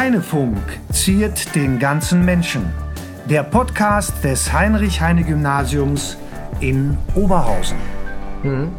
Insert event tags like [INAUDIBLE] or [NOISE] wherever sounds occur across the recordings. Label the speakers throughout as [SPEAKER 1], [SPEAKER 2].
[SPEAKER 1] Heinefunk ziert den ganzen Menschen. Der Podcast des Heinrich-Heine-Gymnasiums in Oberhausen.
[SPEAKER 2] Hm.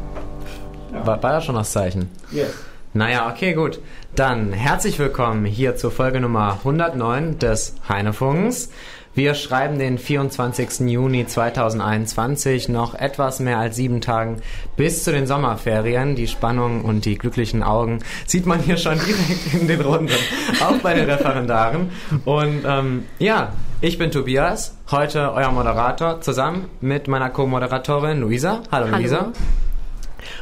[SPEAKER 2] War, war das schon das Zeichen?
[SPEAKER 1] Yes.
[SPEAKER 2] Naja, okay, gut. Dann herzlich willkommen hier zur Folge Nummer 109 des Heinefunks. Wir schreiben den 24. Juni 2021, noch etwas mehr als sieben Tagen bis zu den Sommerferien. Die Spannung und die glücklichen Augen sieht man hier schon direkt in den Runden, auch bei den Referendaren. Und ähm, ja, ich bin Tobias, heute euer Moderator, zusammen mit meiner Co-Moderatorin Luisa. Hallo, Hallo. Luisa.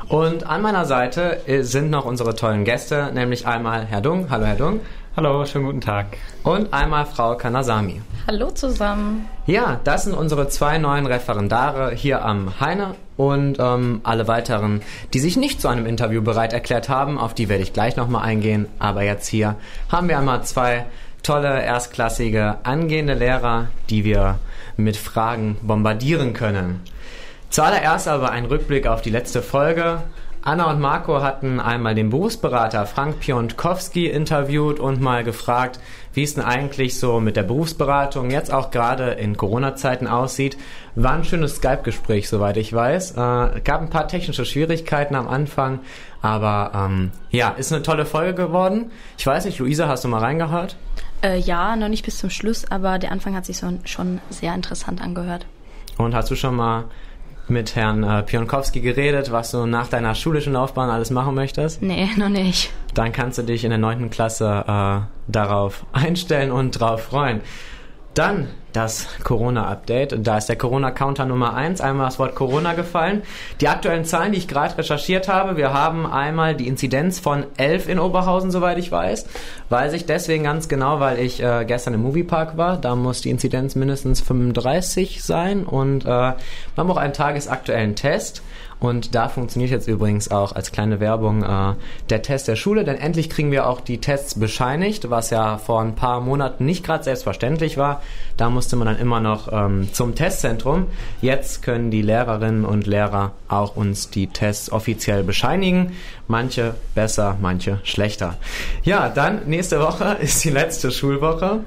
[SPEAKER 2] Und an meiner Seite sind noch unsere tollen Gäste, nämlich einmal Herr Dung. Hallo, Herr Dung.
[SPEAKER 3] Hallo, schönen guten Tag.
[SPEAKER 2] Und einmal Frau Kanasami.
[SPEAKER 4] Hallo zusammen.
[SPEAKER 2] Ja, das sind unsere zwei neuen Referendare hier am Heine und ähm, alle weiteren, die sich nicht zu einem Interview bereit erklärt haben. Auf die werde ich gleich nochmal eingehen. Aber jetzt hier haben wir einmal zwei tolle, erstklassige, angehende Lehrer, die wir mit Fragen bombardieren können. Zuallererst aber ein Rückblick auf die letzte Folge. Anna und Marco hatten einmal den Berufsberater Frank Piontkowski interviewt und mal gefragt, wie es denn eigentlich so mit der Berufsberatung jetzt auch gerade in Corona-Zeiten aussieht. War ein schönes Skype-Gespräch, soweit ich weiß. Äh, gab ein paar technische Schwierigkeiten am Anfang, aber ähm, ja, ist eine tolle Folge geworden. Ich weiß nicht, Luisa, hast du mal reingehört?
[SPEAKER 4] Äh, ja, noch nicht bis zum Schluss, aber der Anfang hat sich so, schon sehr interessant angehört.
[SPEAKER 2] Und hast du schon mal mit Herrn äh, Pionkowski geredet, was du nach deiner schulischen Laufbahn alles machen möchtest?
[SPEAKER 4] Nee, noch nicht.
[SPEAKER 2] Dann kannst du dich in der neunten Klasse äh, darauf [LAUGHS] einstellen und drauf freuen. Dann das Corona-Update. Da ist der Corona-Counter Nummer 1, einmal das Wort Corona gefallen. Die aktuellen Zahlen, die ich gerade recherchiert habe, wir haben einmal die Inzidenz von 11 in Oberhausen, soweit ich weiß. Weiß ich deswegen ganz genau, weil ich äh, gestern im Moviepark war. Da muss die Inzidenz mindestens 35 sein und äh, wir haben auch einen tagesaktuellen Test. Und da funktioniert jetzt übrigens auch als kleine Werbung äh, der Test der Schule, denn endlich kriegen wir auch die Tests bescheinigt, was ja vor ein paar Monaten nicht gerade selbstverständlich war. Da musste man dann immer noch ähm, zum Testzentrum. Jetzt können die Lehrerinnen und Lehrer auch uns die Tests offiziell bescheinigen. Manche besser, manche schlechter. Ja, dann nächste Woche [LAUGHS] ist die letzte Schulwoche.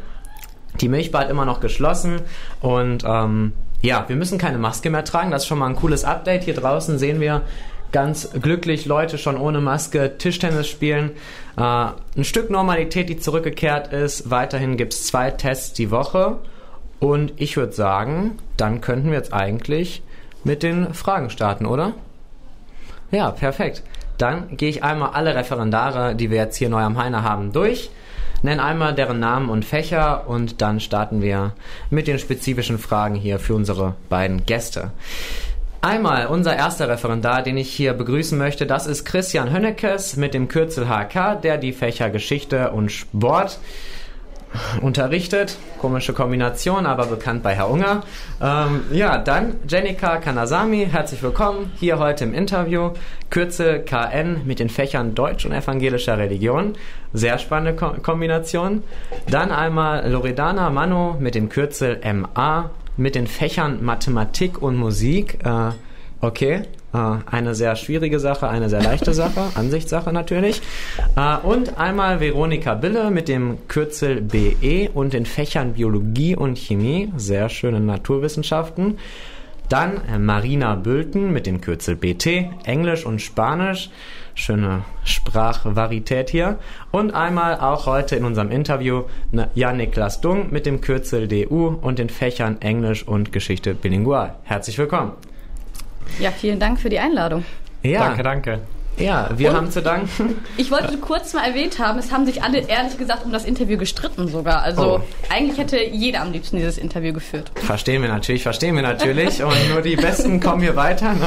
[SPEAKER 2] Die Milchbad immer noch geschlossen und ähm, ja, wir müssen keine Maske mehr tragen. Das ist schon mal ein cooles Update. Hier draußen sehen wir ganz glücklich Leute schon ohne Maske Tischtennis spielen. Äh, ein Stück Normalität, die zurückgekehrt ist. Weiterhin gibt es zwei Tests die Woche. Und ich würde sagen, dann könnten wir jetzt eigentlich mit den Fragen starten, oder? Ja, perfekt. Dann gehe ich einmal alle Referendare, die wir jetzt hier neu am Heine haben, durch. Nenn einmal deren Namen und Fächer und dann starten wir mit den spezifischen Fragen hier für unsere beiden Gäste. Einmal unser erster Referendar, den ich hier begrüßen möchte, das ist Christian Hönnekes mit dem Kürzel HK, der die Fächer Geschichte und Sport unterrichtet. Komische Kombination, aber bekannt bei Herr Unger. Ähm, ja, dann Jenika Kanasami, herzlich willkommen hier heute im Interview. Kürzel KN mit den Fächern Deutsch und evangelischer Religion. Sehr spannende Ko Kombination. Dann einmal Loredana Mano mit dem Kürzel MA mit den Fächern Mathematik und Musik. Äh, okay, eine sehr schwierige Sache, eine sehr leichte Sache, [LAUGHS] Ansichtssache natürlich. Äh, und einmal Veronika Bille mit dem Kürzel BE und den Fächern Biologie und Chemie, sehr schöne Naturwissenschaften. Dann äh, Marina Bülten mit dem Kürzel BT, Englisch und Spanisch. Schöne Sprachvarität hier. Und einmal auch heute in unserem Interview Jan Niklas Dung mit dem Kürzel DU und den Fächern Englisch und Geschichte bilingual. Herzlich willkommen.
[SPEAKER 4] Ja, vielen Dank für die Einladung.
[SPEAKER 3] Ja. Danke, danke.
[SPEAKER 2] Ja, wir Und haben zu danken.
[SPEAKER 4] Ich wollte kurz mal erwähnt haben, es haben sich alle ehrlich gesagt um das Interview gestritten sogar. Also oh. eigentlich hätte jeder am liebsten dieses Interview geführt.
[SPEAKER 2] Verstehen wir natürlich, verstehen wir natürlich. Und nur die Besten kommen hier weiter. Ne?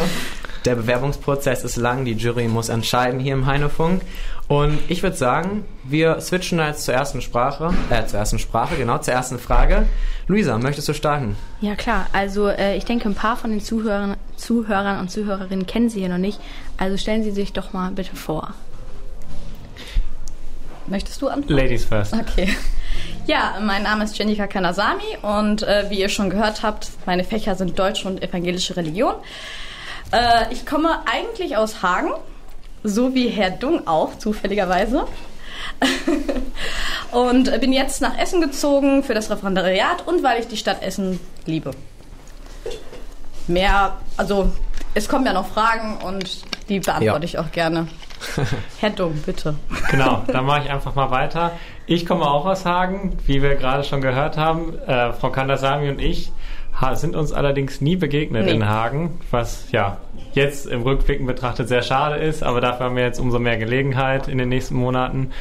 [SPEAKER 2] Der Bewerbungsprozess ist lang, die Jury muss entscheiden hier im Heinefunk. Und ich würde sagen, wir switchen jetzt zur ersten Sprache, äh, zur ersten Sprache, genau, zur ersten Frage. Luisa, möchtest du starten?
[SPEAKER 4] Ja, klar. Also, äh, ich denke, ein paar von den Zuhörern, Zuhörern und Zuhörerinnen kennen Sie hier noch nicht. Also stellen Sie sich doch mal bitte vor. Möchtest du antworten?
[SPEAKER 3] Ladies first.
[SPEAKER 4] Okay. Ja, mein Name ist Jenika Kanasami und äh, wie ihr schon gehört habt, meine Fächer sind Deutsch und evangelische Religion. Äh, ich komme eigentlich aus Hagen, so wie Herr Dung auch, zufälligerweise. [LAUGHS] und bin jetzt nach Essen gezogen für das Referendariat und weil ich die Stadt Essen liebe. Mehr, also es kommen ja noch Fragen und die beantworte ja. ich auch gerne. [LAUGHS] Herr Dumm, bitte.
[SPEAKER 3] Genau, dann mache ich einfach mal weiter. Ich komme auch aus Hagen, wie wir gerade schon gehört haben. Äh, Frau Kandasami und ich sind uns allerdings nie begegnet nee. in Hagen, was ja jetzt im Rückblicken betrachtet sehr schade ist, aber dafür haben wir jetzt umso mehr Gelegenheit in den nächsten Monaten.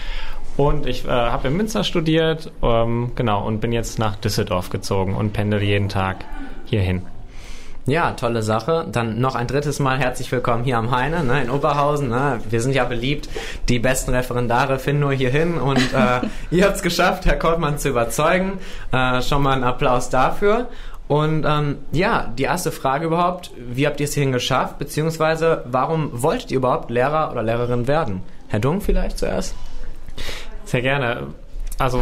[SPEAKER 3] Und ich äh, habe in Münster studiert, ähm, genau, und bin jetzt nach Düsseldorf gezogen und pendel jeden Tag hierhin.
[SPEAKER 2] Ja, tolle Sache. Dann noch ein drittes Mal herzlich willkommen hier am Heine, ne, in Oberhausen. Ne. Wir sind ja beliebt. Die besten Referendare finden nur hier hin und äh, [LAUGHS] ihr habt es geschafft, Herr Koltmann zu überzeugen. Äh, schon mal einen Applaus dafür. Und ähm, ja, die erste Frage überhaupt, wie habt ihr es hierhin geschafft, beziehungsweise warum wolltet ihr überhaupt Lehrer oder Lehrerin werden? Herr Dung vielleicht zuerst?
[SPEAKER 3] Sehr gerne. Also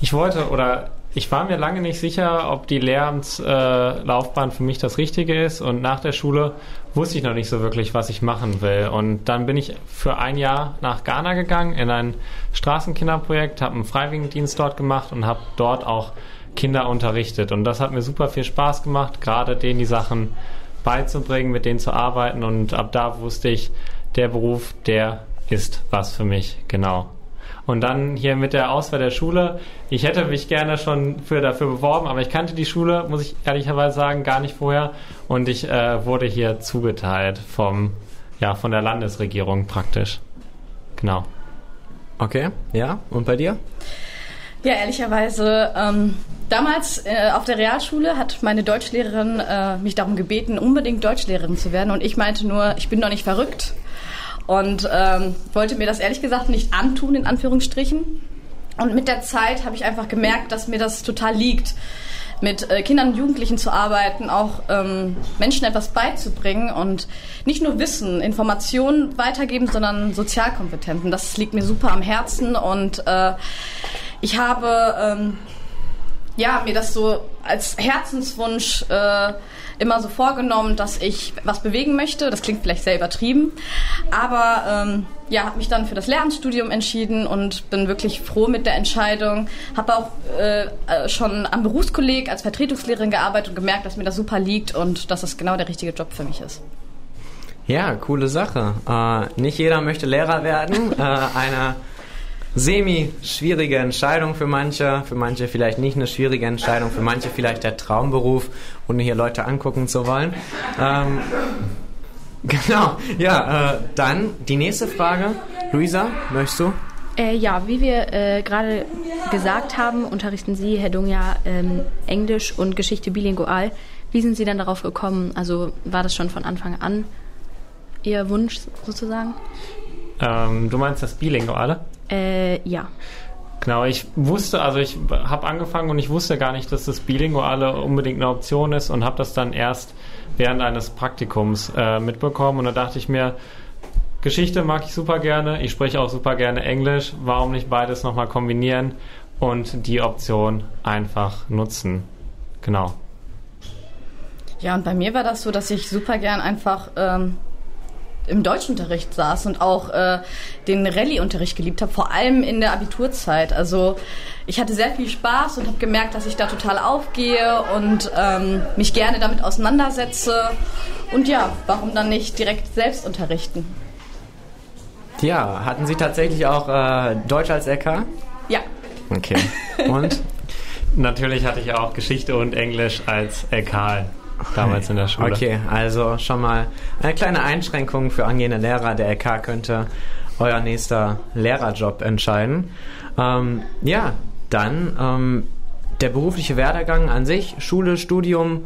[SPEAKER 3] ich wollte oder ich war mir lange nicht sicher, ob die Lehramtslaufbahn äh, für mich das Richtige ist und nach der Schule wusste ich noch nicht so wirklich, was ich machen will. Und dann bin ich für ein Jahr nach Ghana gegangen in ein Straßenkinderprojekt, habe einen Freiwilligendienst dort gemacht und habe dort auch Kinder unterrichtet. Und das hat mir super viel Spaß gemacht, gerade denen die Sachen beizubringen, mit denen zu arbeiten. Und ab da wusste ich, der Beruf, der ist was für mich, genau. Und dann hier mit der Auswahl der Schule. Ich hätte mich gerne schon für dafür beworben, aber ich kannte die Schule, muss ich ehrlicherweise sagen, gar nicht vorher. Und ich äh, wurde hier zugeteilt vom, ja, von der Landesregierung praktisch. Genau.
[SPEAKER 2] Okay, ja. Und bei dir?
[SPEAKER 4] Ja, ehrlicherweise, ähm, damals äh, auf der Realschule hat meine Deutschlehrerin äh, mich darum gebeten, unbedingt Deutschlehrerin zu werden. Und ich meinte nur, ich bin doch nicht verrückt und ähm, wollte mir das ehrlich gesagt nicht antun, in Anführungsstrichen. Und mit der Zeit habe ich einfach gemerkt, dass mir das total liegt, mit äh, Kindern und Jugendlichen zu arbeiten, auch ähm, Menschen etwas beizubringen und nicht nur Wissen, Informationen weitergeben, sondern Sozialkompetenzen. Das liegt mir super am Herzen und äh, ich habe ähm, ja, mir das so als Herzenswunsch äh, immer so vorgenommen, dass ich was bewegen möchte. Das klingt vielleicht sehr übertrieben, aber ähm, ja, habe mich dann für das Lehramtsstudium entschieden und bin wirklich froh mit der Entscheidung. Habe auch äh, äh, schon am Berufskolleg als Vertretungslehrerin gearbeitet und gemerkt, dass mir das super liegt und dass das genau der richtige Job für mich ist.
[SPEAKER 2] Ja, coole Sache. Äh, nicht jeder möchte Lehrer werden. äh, eine semi-schwierige Entscheidung für manche, für manche vielleicht nicht eine schwierige Entscheidung, für manche vielleicht der Traumberuf, ohne hier Leute angucken zu wollen. Ähm, [LAUGHS] genau, ja, äh, dann die nächste Frage. Luisa, möchtest du?
[SPEAKER 5] Äh, ja, wie wir äh, gerade gesagt haben, unterrichten Sie, Herr Dung, ja ähm, Englisch und Geschichte bilingual. Wie sind Sie dann darauf gekommen? Also war das schon von Anfang an Ihr Wunsch sozusagen?
[SPEAKER 3] Ähm, du meinst das Bilinguale?
[SPEAKER 5] Äh, ja.
[SPEAKER 3] Genau, ich wusste, also ich habe angefangen und ich wusste gar nicht, dass das Bilinguale unbedingt eine Option ist und habe das dann erst während eines Praktikums äh, mitbekommen und da dachte ich mir, Geschichte mag ich super gerne, ich spreche auch super gerne Englisch, warum nicht beides nochmal kombinieren und die Option einfach nutzen. Genau.
[SPEAKER 4] Ja, und bei mir war das so, dass ich super gern einfach ähm, im Deutschunterricht saß und auch äh, den Rallye-Unterricht geliebt habe, vor allem in der Abiturzeit. Also ich hatte sehr viel Spaß und habe gemerkt, dass ich da total aufgehe und ähm, mich gerne damit auseinandersetze. Und ja, warum dann nicht direkt selbst unterrichten?
[SPEAKER 2] Ja, hatten Sie tatsächlich auch äh, Deutsch als LK?
[SPEAKER 4] Ja.
[SPEAKER 2] Okay. Und? [LAUGHS]
[SPEAKER 3] Natürlich hatte ich auch Geschichte und Englisch als LK damals in der Schule.
[SPEAKER 2] Okay, also schon mal eine kleine Einschränkung für angehende Lehrer. Der LK könnte euer nächster Lehrerjob entscheiden. Ähm, ja, dann ähm, der berufliche Werdegang an sich, Schule, Studium.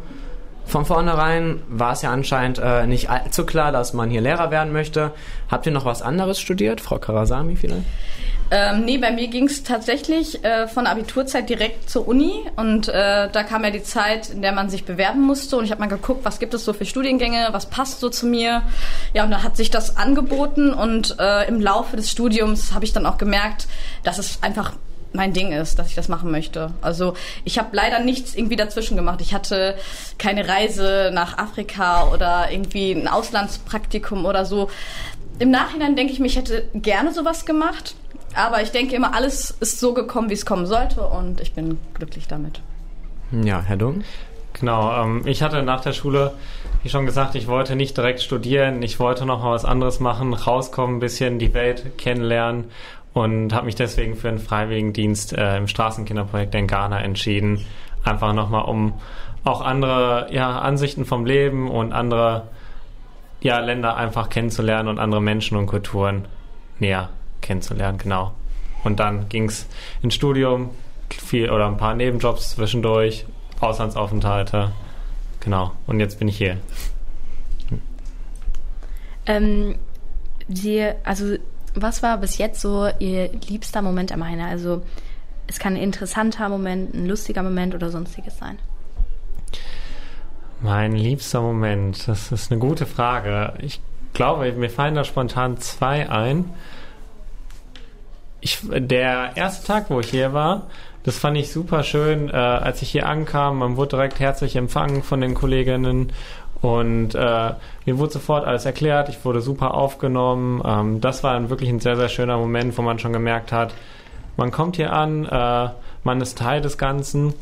[SPEAKER 2] Von vornherein war es ja anscheinend äh, nicht allzu klar, dass man hier Lehrer werden möchte. Habt ihr noch was anderes studiert, Frau Karasami vielleicht?
[SPEAKER 4] Ähm, nee, bei mir ging es tatsächlich äh, von Abiturzeit direkt zur Uni und äh, da kam ja die Zeit, in der man sich bewerben musste und ich habe mal geguckt, was gibt es so für Studiengänge, was passt so zu mir. Ja, und da hat sich das angeboten und äh, im Laufe des Studiums habe ich dann auch gemerkt, dass es einfach mein Ding ist, dass ich das machen möchte. Also ich habe leider nichts irgendwie dazwischen gemacht. Ich hatte keine Reise nach Afrika oder irgendwie ein Auslandspraktikum oder so. Im Nachhinein denke ich mir, ich hätte gerne sowas gemacht Aber ich denke immer, alles ist so gekommen, wie es kommen sollte und ich bin glücklich damit.
[SPEAKER 2] Ja, Herr Dung?
[SPEAKER 3] Genau, ähm, ich hatte nach der Schule, wie schon gesagt, ich wollte nicht direkt studieren, ich wollte noch mal was anderes machen, rauskommen, ein bisschen die Welt kennenlernen und habe mich deswegen für einen Freiwilligendienst äh, im Straßenkinderprojekt in Ghana entschieden. Einfach nochmal, um auch andere ja, Ansichten vom Leben und andere ja, Länder einfach kennenzulernen und andere Menschen und Kulturen näher kennenzulernen, genau. Und dann ging es ins Studium, viel oder ein paar Nebenjobs zwischendurch, Auslandsaufenthalte, genau. Und jetzt bin ich hier.
[SPEAKER 5] Ähm, Sie, also was war bis jetzt so Ihr liebster Moment am Heine? Also es kann ein interessanter Moment, ein lustiger Moment oder sonstiges sein.
[SPEAKER 3] Mein liebster Moment, das ist eine gute Frage. Ich glaube, mir fallen da spontan zwei ein. Ich, der erste Tag, wo ich hier war, das fand ich super schön, äh, als ich hier ankam. Man wurde direkt herzlich empfangen von den Kolleginnen und äh, mir wurde sofort alles erklärt. Ich wurde super aufgenommen. Ähm, das war wirklich ein sehr, sehr schöner Moment, wo man schon gemerkt hat, man kommt hier an, äh, man ist Teil des Ganzen.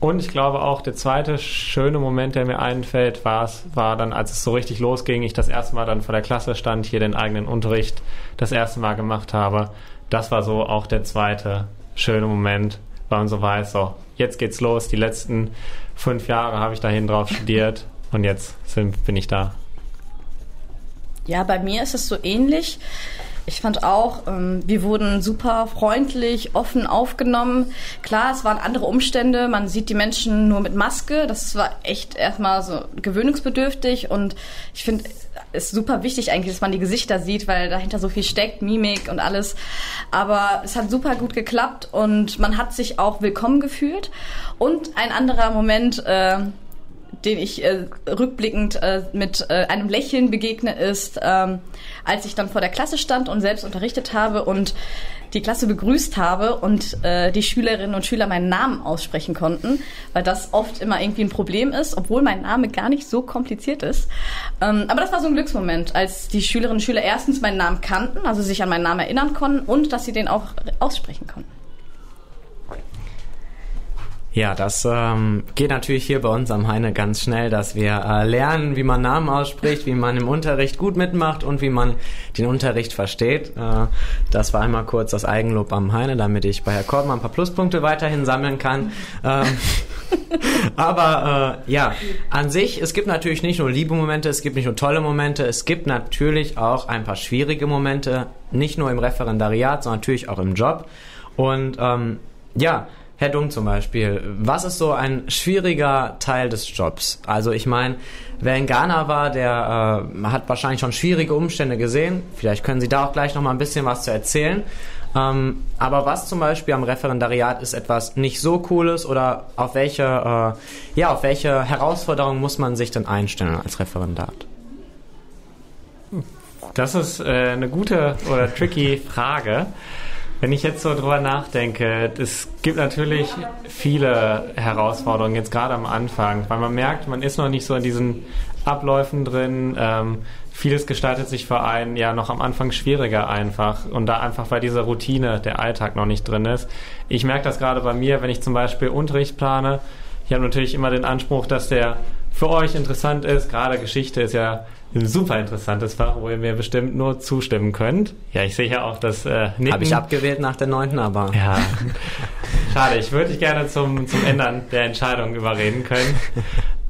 [SPEAKER 3] Und ich glaube auch, der zweite schöne Moment, der mir einfällt, war, war dann, als es so richtig losging, ich das erste Mal dann vor der Klasse stand, hier den eigenen Unterricht das erste Mal gemacht habe. Das war so auch der zweite schöne Moment, weil man so weiß, so, jetzt geht's los. Die letzten fünf Jahre habe ich dahin drauf studiert und jetzt sind, bin ich da.
[SPEAKER 4] Ja, bei mir ist es so ähnlich. Ich fand auch, ähm, wir wurden super freundlich, offen aufgenommen. Klar, es waren andere Umstände. Man sieht die Menschen nur mit Maske. Das war echt erstmal so gewöhnungsbedürftig. Und ich finde, es ist super wichtig eigentlich, dass man die Gesichter sieht, weil dahinter so viel steckt, Mimik und alles. Aber es hat super gut geklappt und man hat sich auch willkommen gefühlt. Und ein anderer Moment, äh, den ich äh, rückblickend äh, mit äh, einem Lächeln begegne, ist, ähm, als ich dann vor der Klasse stand und selbst unterrichtet habe und die Klasse begrüßt habe und äh, die Schülerinnen und Schüler meinen Namen aussprechen konnten, weil das oft immer irgendwie ein Problem ist, obwohl mein Name gar nicht so kompliziert ist. Ähm, aber das war so ein Glücksmoment, als die Schülerinnen und Schüler erstens meinen Namen kannten, also sich an meinen Namen erinnern konnten und dass sie den auch aussprechen konnten.
[SPEAKER 2] Ja, das ähm, geht natürlich hier bei uns am Heine ganz schnell, dass wir äh, lernen, wie man Namen ausspricht, wie man im Unterricht gut mitmacht und wie man den Unterricht versteht. Äh, das war einmal kurz das Eigenlob am Heine, damit ich bei Herr Korbmann ein paar Pluspunkte weiterhin sammeln kann. Ähm, [LAUGHS] aber äh, ja, an sich, es gibt natürlich nicht nur liebe Momente, es gibt nicht nur tolle Momente, es gibt natürlich auch ein paar schwierige Momente, nicht nur im Referendariat, sondern natürlich auch im Job. Und ähm, ja, Herr Dung zum Beispiel, was ist so ein schwieriger Teil des Jobs? Also ich meine, wer in Ghana war, der äh, hat wahrscheinlich schon schwierige Umstände gesehen. Vielleicht können Sie da auch gleich noch mal ein bisschen was zu erzählen. Ähm, aber was zum Beispiel am Referendariat ist etwas nicht so cooles oder auf welche, äh, ja, auf welche Herausforderungen muss man sich denn einstellen als Referendat?
[SPEAKER 3] Das ist äh, eine gute oder tricky Frage. Wenn ich jetzt so drüber nachdenke, es gibt natürlich viele Herausforderungen, jetzt gerade am Anfang, weil man merkt, man ist noch nicht so in diesen Abläufen drin. Ähm, vieles gestaltet sich für einen ja noch am Anfang schwieriger einfach und da einfach, weil diese Routine, der Alltag noch nicht drin ist. Ich merke das gerade bei mir, wenn ich zum Beispiel Unterricht plane. Ich habe natürlich immer den Anspruch, dass der für euch interessant ist. Gerade Geschichte ist ja ein super interessantes Fach, wo ihr mir bestimmt nur zustimmen könnt. Ja, ich sehe ja auch das äh,
[SPEAKER 2] Nicken. Habe ich abgewählt nach der neunten, aber...
[SPEAKER 3] Ja, [LAUGHS] schade. Ich würde dich gerne zum, zum Ändern der Entscheidung überreden können. [LAUGHS]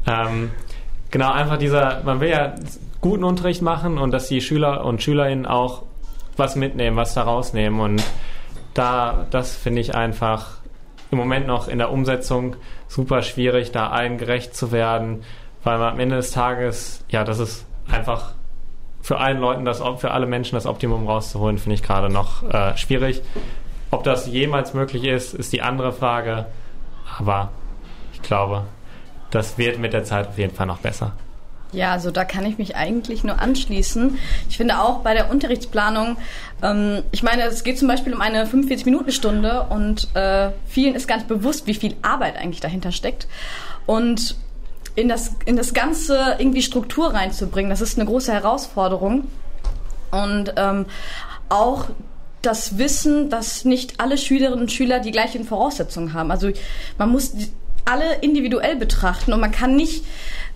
[SPEAKER 3] Ähm, genau, einfach dieser, man will ja guten Unterricht machen und dass die Schüler und Schülerinnen auch was mitnehmen, was da rausnehmen und da, das finde ich einfach im Moment noch in der Umsetzung super schwierig, da allen gerecht zu werden, weil man am Ende des Tages, ja, das ist einfach für allen Leuten, das, für alle Menschen das Optimum rauszuholen, finde ich gerade noch äh, schwierig. Ob das jemals möglich ist, ist die andere Frage. Aber ich glaube, das wird mit der Zeit auf jeden Fall noch besser.
[SPEAKER 4] Ja, also da kann ich mich eigentlich nur anschließen. Ich finde auch bei der Unterrichtsplanung, ähm, ich meine, es geht zum Beispiel um eine 45-Minuten-Stunde und äh, vielen ist gar nicht bewusst, wie viel Arbeit eigentlich dahinter steckt. Und in das, in das Ganze irgendwie Struktur reinzubringen, das ist eine große Herausforderung. Und ähm, auch das Wissen, dass nicht alle Schülerinnen und Schüler die gleichen Voraussetzungen haben. Also man muss alle individuell betrachten und man kann nicht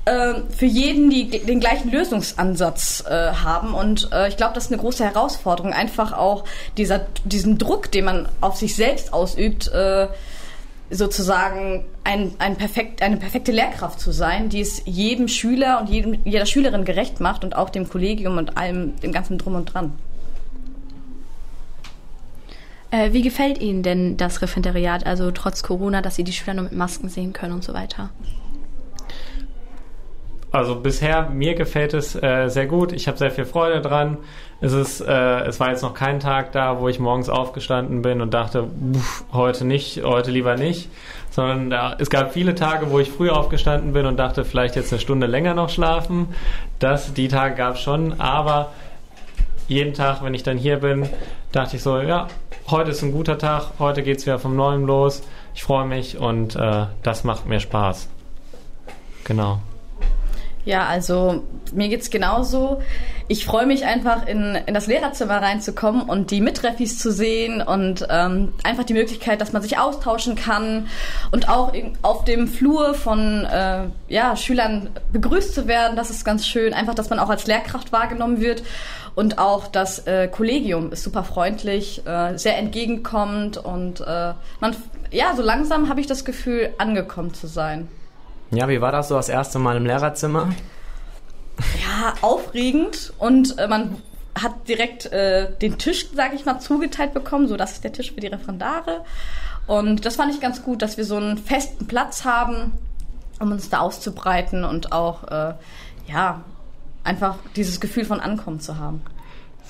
[SPEAKER 4] äh, für jeden die, den gleichen Lösungsansatz äh, haben. Und äh, ich glaube, das ist eine große Herausforderung, einfach auch dieser, diesen Druck, den man auf sich selbst ausübt, äh, sozusagen ein, ein perfekt, eine perfekte Lehrkraft zu sein, die es jedem Schüler und jedem, jeder Schülerin gerecht macht und auch dem Kollegium und allem, dem ganzen Drum und Dran.
[SPEAKER 5] Äh, wie gefällt Ihnen denn das Referendariat, also trotz Corona, dass Sie die Schüler nur mit Masken sehen können und so weiter?
[SPEAKER 3] Also bisher mir gefällt es äh, sehr gut. Ich habe sehr viel Freude dran. Es ist, äh, es war jetzt noch kein Tag da, wo ich morgens aufgestanden bin und dachte, pff, heute nicht, heute lieber nicht, sondern da, es gab viele Tage, wo ich früh aufgestanden bin und dachte, vielleicht jetzt eine Stunde länger noch schlafen. Das, die Tage gab es schon, aber jeden Tag, wenn ich dann hier bin, dachte ich so, ja, heute ist ein guter Tag, heute geht es wieder vom Neuem los. Ich freue mich und äh, das macht mir Spaß. Genau.
[SPEAKER 4] Ja, also mir geht's genauso. Ich freue mich einfach in, in das Lehrerzimmer reinzukommen und die Mitreffis zu sehen und ähm, einfach die Möglichkeit, dass man sich austauschen kann und auch in, auf dem Flur von äh, ja, Schülern begrüßt zu werden. Das ist ganz schön. Einfach, dass man auch als Lehrkraft wahrgenommen wird und auch das äh, Kollegium ist super freundlich, äh, sehr entgegenkommend und äh, man ja so langsam habe ich das Gefühl angekommen zu sein.
[SPEAKER 2] Ja, wie war das so das erste Mal im Lehrerzimmer?
[SPEAKER 4] Ja, aufregend und äh, man hat direkt äh, den Tisch, sage ich mal, zugeteilt bekommen. So, das ist der Tisch für die Referendare. Und das fand ich ganz gut, dass wir so einen festen Platz haben, um uns da auszubreiten und auch, äh, ja, einfach dieses Gefühl von Ankommen zu haben.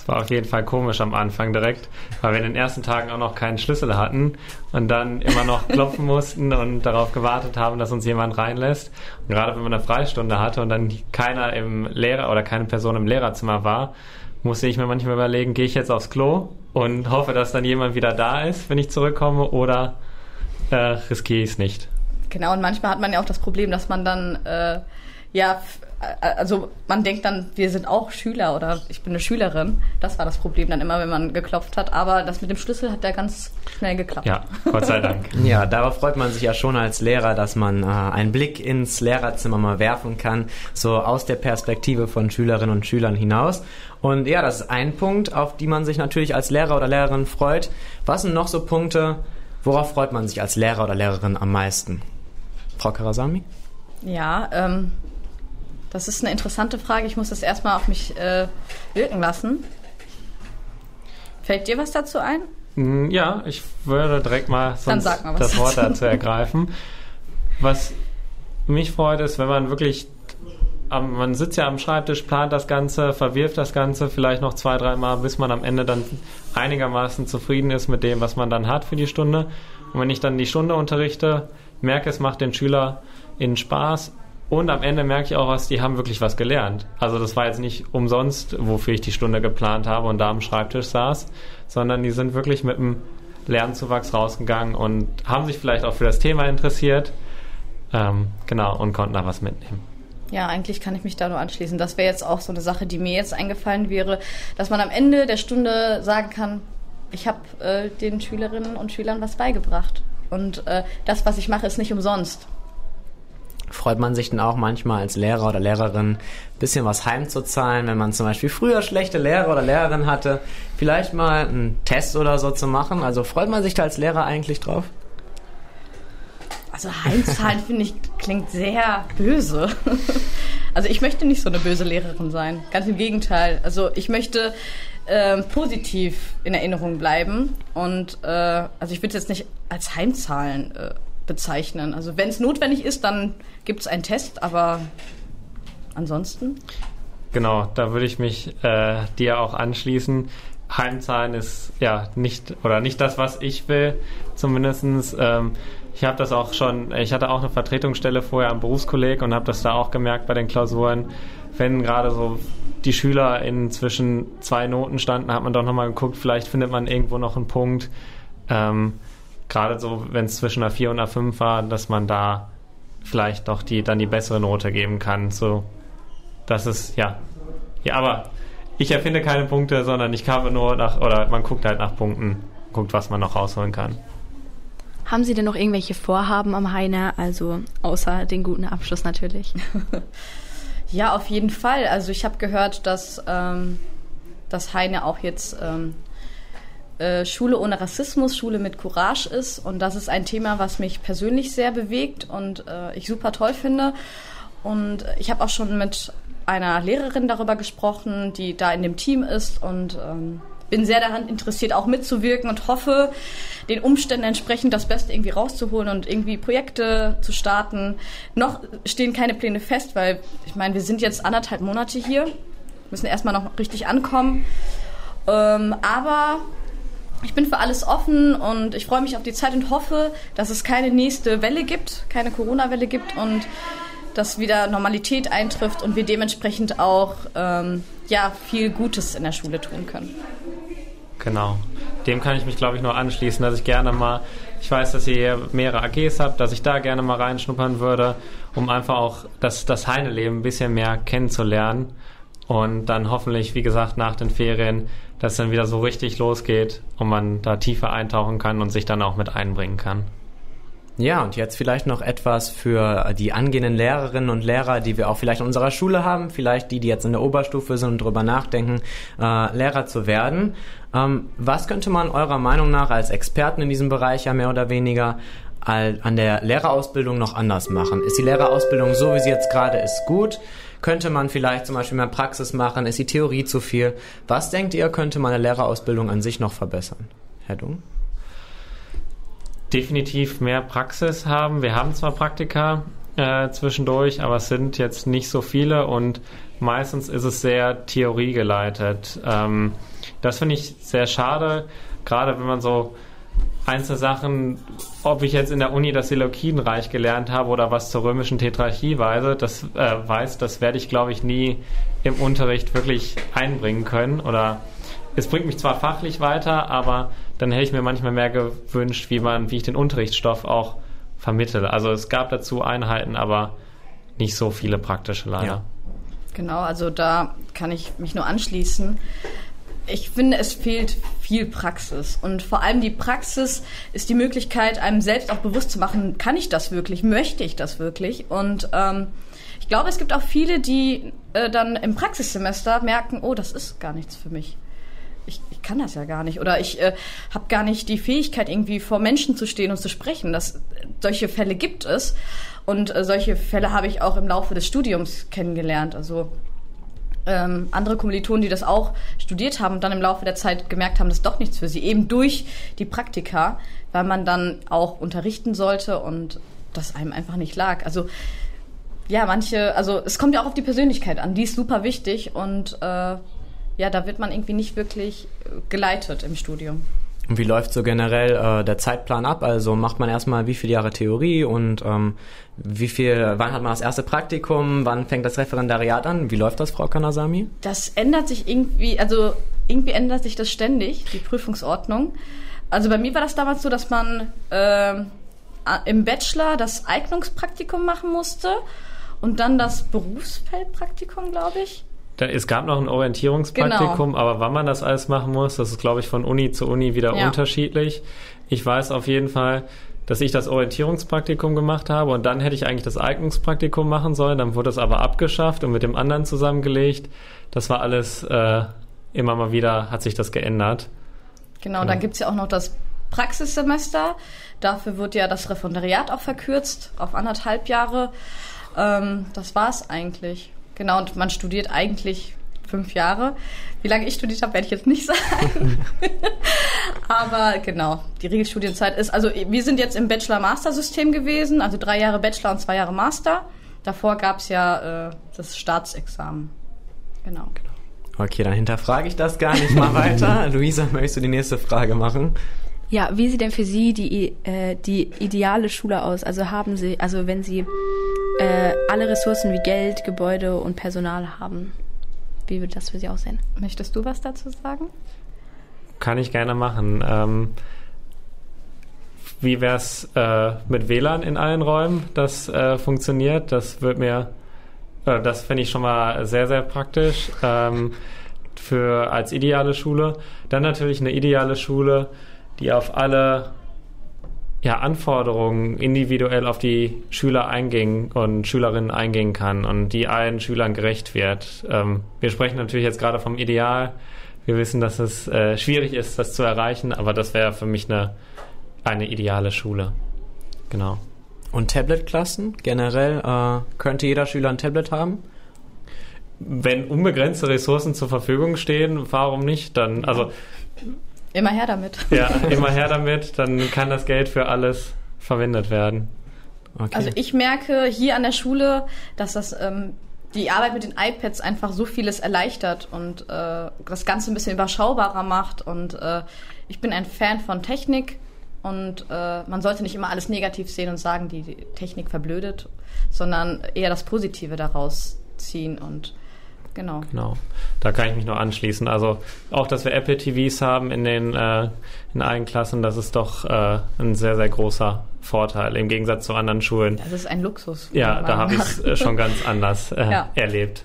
[SPEAKER 3] Es war auf jeden Fall komisch am Anfang direkt, weil wir in den ersten Tagen auch noch keinen Schlüssel hatten und dann immer noch [LAUGHS] klopfen mussten und darauf gewartet haben, dass uns jemand reinlässt. Und gerade wenn man eine Freistunde hatte und dann keiner im Lehrer oder keine Person im Lehrerzimmer war, musste ich mir manchmal überlegen, gehe ich jetzt aufs Klo und hoffe, dass dann jemand wieder da ist, wenn ich zurückkomme oder äh, riskiere ich es nicht.
[SPEAKER 4] Genau, und manchmal hat man ja auch das Problem, dass man dann äh, ja also man denkt dann, wir sind auch Schüler oder ich bin eine Schülerin. Das war das Problem dann immer, wenn man geklopft hat. Aber das mit dem Schlüssel hat ja ganz schnell geklappt.
[SPEAKER 3] Ja, Gott sei Dank. [LAUGHS]
[SPEAKER 2] ja, darauf freut man sich ja schon als Lehrer, dass man äh, einen Blick ins Lehrerzimmer mal werfen kann, so aus der Perspektive von Schülerinnen und Schülern hinaus. Und ja, das ist ein Punkt, auf die man sich natürlich als Lehrer oder Lehrerin freut. Was sind noch so Punkte, worauf freut man sich als Lehrer oder Lehrerin am meisten? Frau Karasami?
[SPEAKER 4] Ja, ähm, das ist eine interessante Frage. Ich muss das erstmal auf mich äh, wirken lassen. Fällt dir was dazu ein?
[SPEAKER 3] Mm, ja, ich würde direkt mal, sonst
[SPEAKER 4] mal
[SPEAKER 3] das Wort dazu ergreifen. Was mich freut, ist, wenn man wirklich, man sitzt ja am Schreibtisch, plant das Ganze, verwirft das Ganze vielleicht noch zwei, dreimal, bis man am Ende dann einigermaßen zufrieden ist mit dem, was man dann hat für die Stunde. Und wenn ich dann die Stunde unterrichte, merke, es macht den Schüler in Spaß und am Ende merke ich auch was, die haben wirklich was gelernt. Also das war jetzt nicht umsonst, wofür ich die Stunde geplant habe und da am Schreibtisch saß, sondern die sind wirklich mit einem Lernzuwachs rausgegangen und haben sich vielleicht auch für das Thema interessiert. Ähm, genau, und konnten da was mitnehmen.
[SPEAKER 4] Ja, eigentlich kann ich mich da nur anschließen. Das wäre jetzt auch so eine Sache, die mir jetzt eingefallen wäre, dass man am Ende der Stunde sagen kann, ich habe äh, den Schülerinnen und Schülern was beigebracht. Und äh, das, was ich mache, ist nicht umsonst
[SPEAKER 2] freut man sich dann auch manchmal als Lehrer oder Lehrerin ein bisschen was heimzuzahlen, wenn man zum Beispiel früher schlechte Lehrer oder Lehrerin hatte, vielleicht mal einen Test oder so zu machen. Also freut man sich da als Lehrer eigentlich drauf?
[SPEAKER 4] Also heimzahlen finde ich klingt sehr böse. [LAUGHS] Also ich möchte nicht so eine böse Lehrerin sein. Ganz im Gegenteil. Also ich möchte äh, positiv in Erinnerung bleiben und äh, also ich würde es jetzt nicht als Heimzahlen äh, bezeichnen. Also wenn es notwendig ist, dann gibt es einen Test, aber ansonsten?
[SPEAKER 3] Genau, da würde ich mich äh, dir auch anschließen. Heimzahlen ist ja nicht oder nicht das, was ich will, zumindestens. Ähm, ich habe das auch schon, ich hatte auch eine Vertretungsstelle vorher am Berufskolleg und habe das da auch gemerkt bei den Klausuren. Wenn gerade so die Schüler in zwischen zwei Noten standen, hat man doch nochmal geguckt, vielleicht findet man irgendwo noch einen Punkt. Ähm, gerade so, wenn es zwischen einer 4 und einer 5 war, dass man da vielleicht doch die, dann die bessere Note geben kann. So, das ist, ja. Ja, aber ich erfinde keine Punkte, sondern ich habe nur nach, oder man guckt halt nach Punkten, guckt, was man noch rausholen kann.
[SPEAKER 5] Haben Sie denn noch irgendwelche Vorhaben am Heine, also außer den guten Abschluss natürlich? [LAUGHS]
[SPEAKER 4] ja, auf jeden Fall. Also ich habe gehört, dass ähm, das Heine auch jetzt ähm, äh, Schule ohne Rassismus, Schule mit Courage ist. Und das ist ein Thema, was mich persönlich sehr bewegt und äh, ich super toll finde. Und ich habe auch schon mit einer Lehrerin darüber gesprochen, die da in dem Team ist und ähm, bin sehr daran interessiert, auch mitzuwirken und hoffe, den Umständen entsprechend das Beste irgendwie rauszuholen und irgendwie Projekte zu starten. Noch stehen keine Pläne fest, weil ich meine, wir sind jetzt anderthalb Monate hier, müssen erstmal noch richtig ankommen. Ähm, aber ich bin für alles offen und ich freue mich auf die Zeit und hoffe, dass es keine nächste Welle gibt, keine Corona-Welle gibt und dass wieder Normalität eintrifft und wir dementsprechend auch ähm, ja, viel Gutes in der Schule tun können.
[SPEAKER 3] Genau. Dem kann ich mich, glaube ich, nur anschließen, dass ich gerne mal, ich weiß, dass ihr mehrere AGs habt, dass ich da gerne mal reinschnuppern würde, um einfach auch das, das Heine-Leben ein bisschen mehr kennenzulernen. Und dann hoffentlich, wie gesagt, nach den Ferien, dass dann wieder so richtig losgeht und man da tiefer eintauchen kann und sich dann auch mit einbringen kann.
[SPEAKER 2] Ja, und jetzt vielleicht noch etwas für die angehenden Lehrerinnen und Lehrer, die wir auch vielleicht in unserer Schule haben, vielleicht die, die jetzt in der Oberstufe sind und darüber nachdenken, äh, Lehrer zu werden. Ähm, was könnte man eurer Meinung nach als Experten in diesem Bereich ja mehr oder weniger an der Lehrerausbildung noch anders machen? Ist die Lehrerausbildung so, wie sie jetzt gerade ist, gut? Könnte man vielleicht zum Beispiel mehr Praxis machen? Ist die Theorie zu viel? Was denkt ihr, könnte man eine Lehrerausbildung an sich noch verbessern? Herr Dung?
[SPEAKER 3] definitiv mehr Praxis haben. Wir haben zwar Praktika äh, zwischendurch, aber es sind jetzt nicht so viele und meistens ist es sehr theoriegeleitet. Ähm, das finde ich sehr schade, gerade wenn man so einzelne Sachen, ob ich jetzt in der Uni das Seleukidenreich gelernt habe oder was zur römischen Tetrarchie weise, das äh, weiß, das werde ich glaube ich nie im Unterricht wirklich einbringen können oder es bringt mich zwar fachlich weiter, aber dann hätte ich mir manchmal mehr gewünscht, wie man, wie ich den Unterrichtsstoff auch vermittle. Also es gab dazu Einheiten, aber nicht so viele praktische leider. Ja.
[SPEAKER 4] Genau, also da kann ich mich nur anschließen. Ich finde, es fehlt viel Praxis. Und vor allem die Praxis ist die Möglichkeit, einem selbst auch bewusst zu machen, kann ich das wirklich, möchte ich das wirklich? Und ähm, ich glaube, es gibt auch viele, die äh, dann im Praxissemester merken, oh, das ist gar nichts für mich ich, ich kann das ja gar nicht oder ich äh, habe gar nicht die Fähigkeit irgendwie vor Menschen zu stehen und zu sprechen. Das, solche Fälle gibt es und äh, solche Fälle habe ich auch im Laufe des Studiums kennengelernt. Also ähm, andere Kommilitonen, die das auch studiert haben und dann im Laufe der Zeit gemerkt haben, das ist doch nichts für sie, eben durch die Praktika, weil man dann auch unterrichten sollte und das einem einfach nicht lag. Also ja, manche, also es kommt ja auch auf die Persönlichkeit an, die ist super wichtig und äh, ja, da wird man irgendwie nicht wirklich äh, geleitet im Studium.
[SPEAKER 2] Und wie läuft so generell äh, der Zeitplan ab? Also macht man erstmal wie viele Jahre Theorie und ähm, wie viel, wann hat man das erste Praktikum, wann fängt das Referendariat an? Wie läuft das, Frau Kanasami?
[SPEAKER 4] Das ändert sich irgendwie, also irgendwie ändert sich das ständig, die Prüfungsordnung. Also bei mir war das damals so, dass man äh, im Bachelor das Eignungspraktikum machen musste und dann das Berufsfeldpraktikum, glaube ich.
[SPEAKER 3] Es gab noch ein Orientierungspraktikum, genau. aber wann man das alles machen muss, das ist, glaube ich, von Uni zu Uni wieder ja. unterschiedlich. Ich weiß auf jeden Fall, dass ich das Orientierungspraktikum gemacht habe und dann hätte ich eigentlich das Eignungspraktikum machen sollen. Dann wurde es aber abgeschafft und mit dem anderen zusammengelegt. Das war alles äh, immer mal wieder, hat sich das geändert.
[SPEAKER 4] Genau, genau. dann gibt's ja auch noch das Praxissemester. Dafür wird ja das Referendariat auch verkürzt auf anderthalb Jahre. Ähm, das war's eigentlich. Genau, und man studiert eigentlich fünf Jahre. Wie lange ich studiert habe, werde ich jetzt nicht [LAUGHS] sagen. Aber genau, die Regelstudienzeit ist, also wir sind jetzt im Bachelor-Master-System gewesen, also drei Jahre Bachelor und zwei Jahre Master. Davor gab es ja äh, das Staatsexamen. Genau.
[SPEAKER 2] Okay, dann hinterfrage ich das gar nicht mal weiter. [LAUGHS] Luisa, möchtest du die nächste Frage machen?
[SPEAKER 5] Ja, wie sieht denn für Sie die, äh, die ideale Schule aus? Also haben Sie, also wenn Sie äh, alle Ressourcen wie Geld, Gebäude und Personal haben, wie würde das für Sie aussehen?
[SPEAKER 4] Möchtest du was dazu sagen?
[SPEAKER 3] Kann ich gerne machen. Ähm, wie wäre es äh, mit WLAN in allen Räumen, das äh, funktioniert? Das wird mir, äh, das finde ich schon mal sehr, sehr praktisch. Ähm, für als ideale Schule. Dann natürlich eine ideale Schule, die auf alle ja, Anforderungen individuell auf die Schüler eingehen und Schülerinnen eingehen kann und die allen Schülern gerecht wird. Ähm, wir sprechen natürlich jetzt gerade vom Ideal. Wir wissen, dass es äh, schwierig ist, das zu erreichen, aber das wäre für mich eine, eine ideale Schule. Genau.
[SPEAKER 2] Und Tablet-Klassen? Generell äh, könnte jeder Schüler ein Tablet haben?
[SPEAKER 3] Wenn unbegrenzte Ressourcen zur Verfügung stehen, warum nicht? Dann, also
[SPEAKER 4] Immer her damit.
[SPEAKER 3] Ja, immer her damit, dann kann das Geld für alles verwendet werden.
[SPEAKER 4] Okay. Also ich merke hier an der Schule, dass das ähm, die Arbeit mit den iPads einfach so vieles erleichtert und äh, das Ganze ein bisschen überschaubarer macht. Und äh, ich bin ein Fan von Technik und äh, man sollte nicht immer alles negativ sehen und sagen, die Technik verblödet, sondern eher das Positive daraus ziehen und Genau.
[SPEAKER 3] Genau. Da kann ich mich nur anschließen. Also auch, dass wir Apple TVs haben in den äh, in allen Klassen, das ist doch äh, ein sehr, sehr großer Vorteil im Gegensatz zu anderen Schulen.
[SPEAKER 4] Das ist ein Luxus.
[SPEAKER 3] Ja, da habe ich es äh, schon ganz anders äh, ja. erlebt.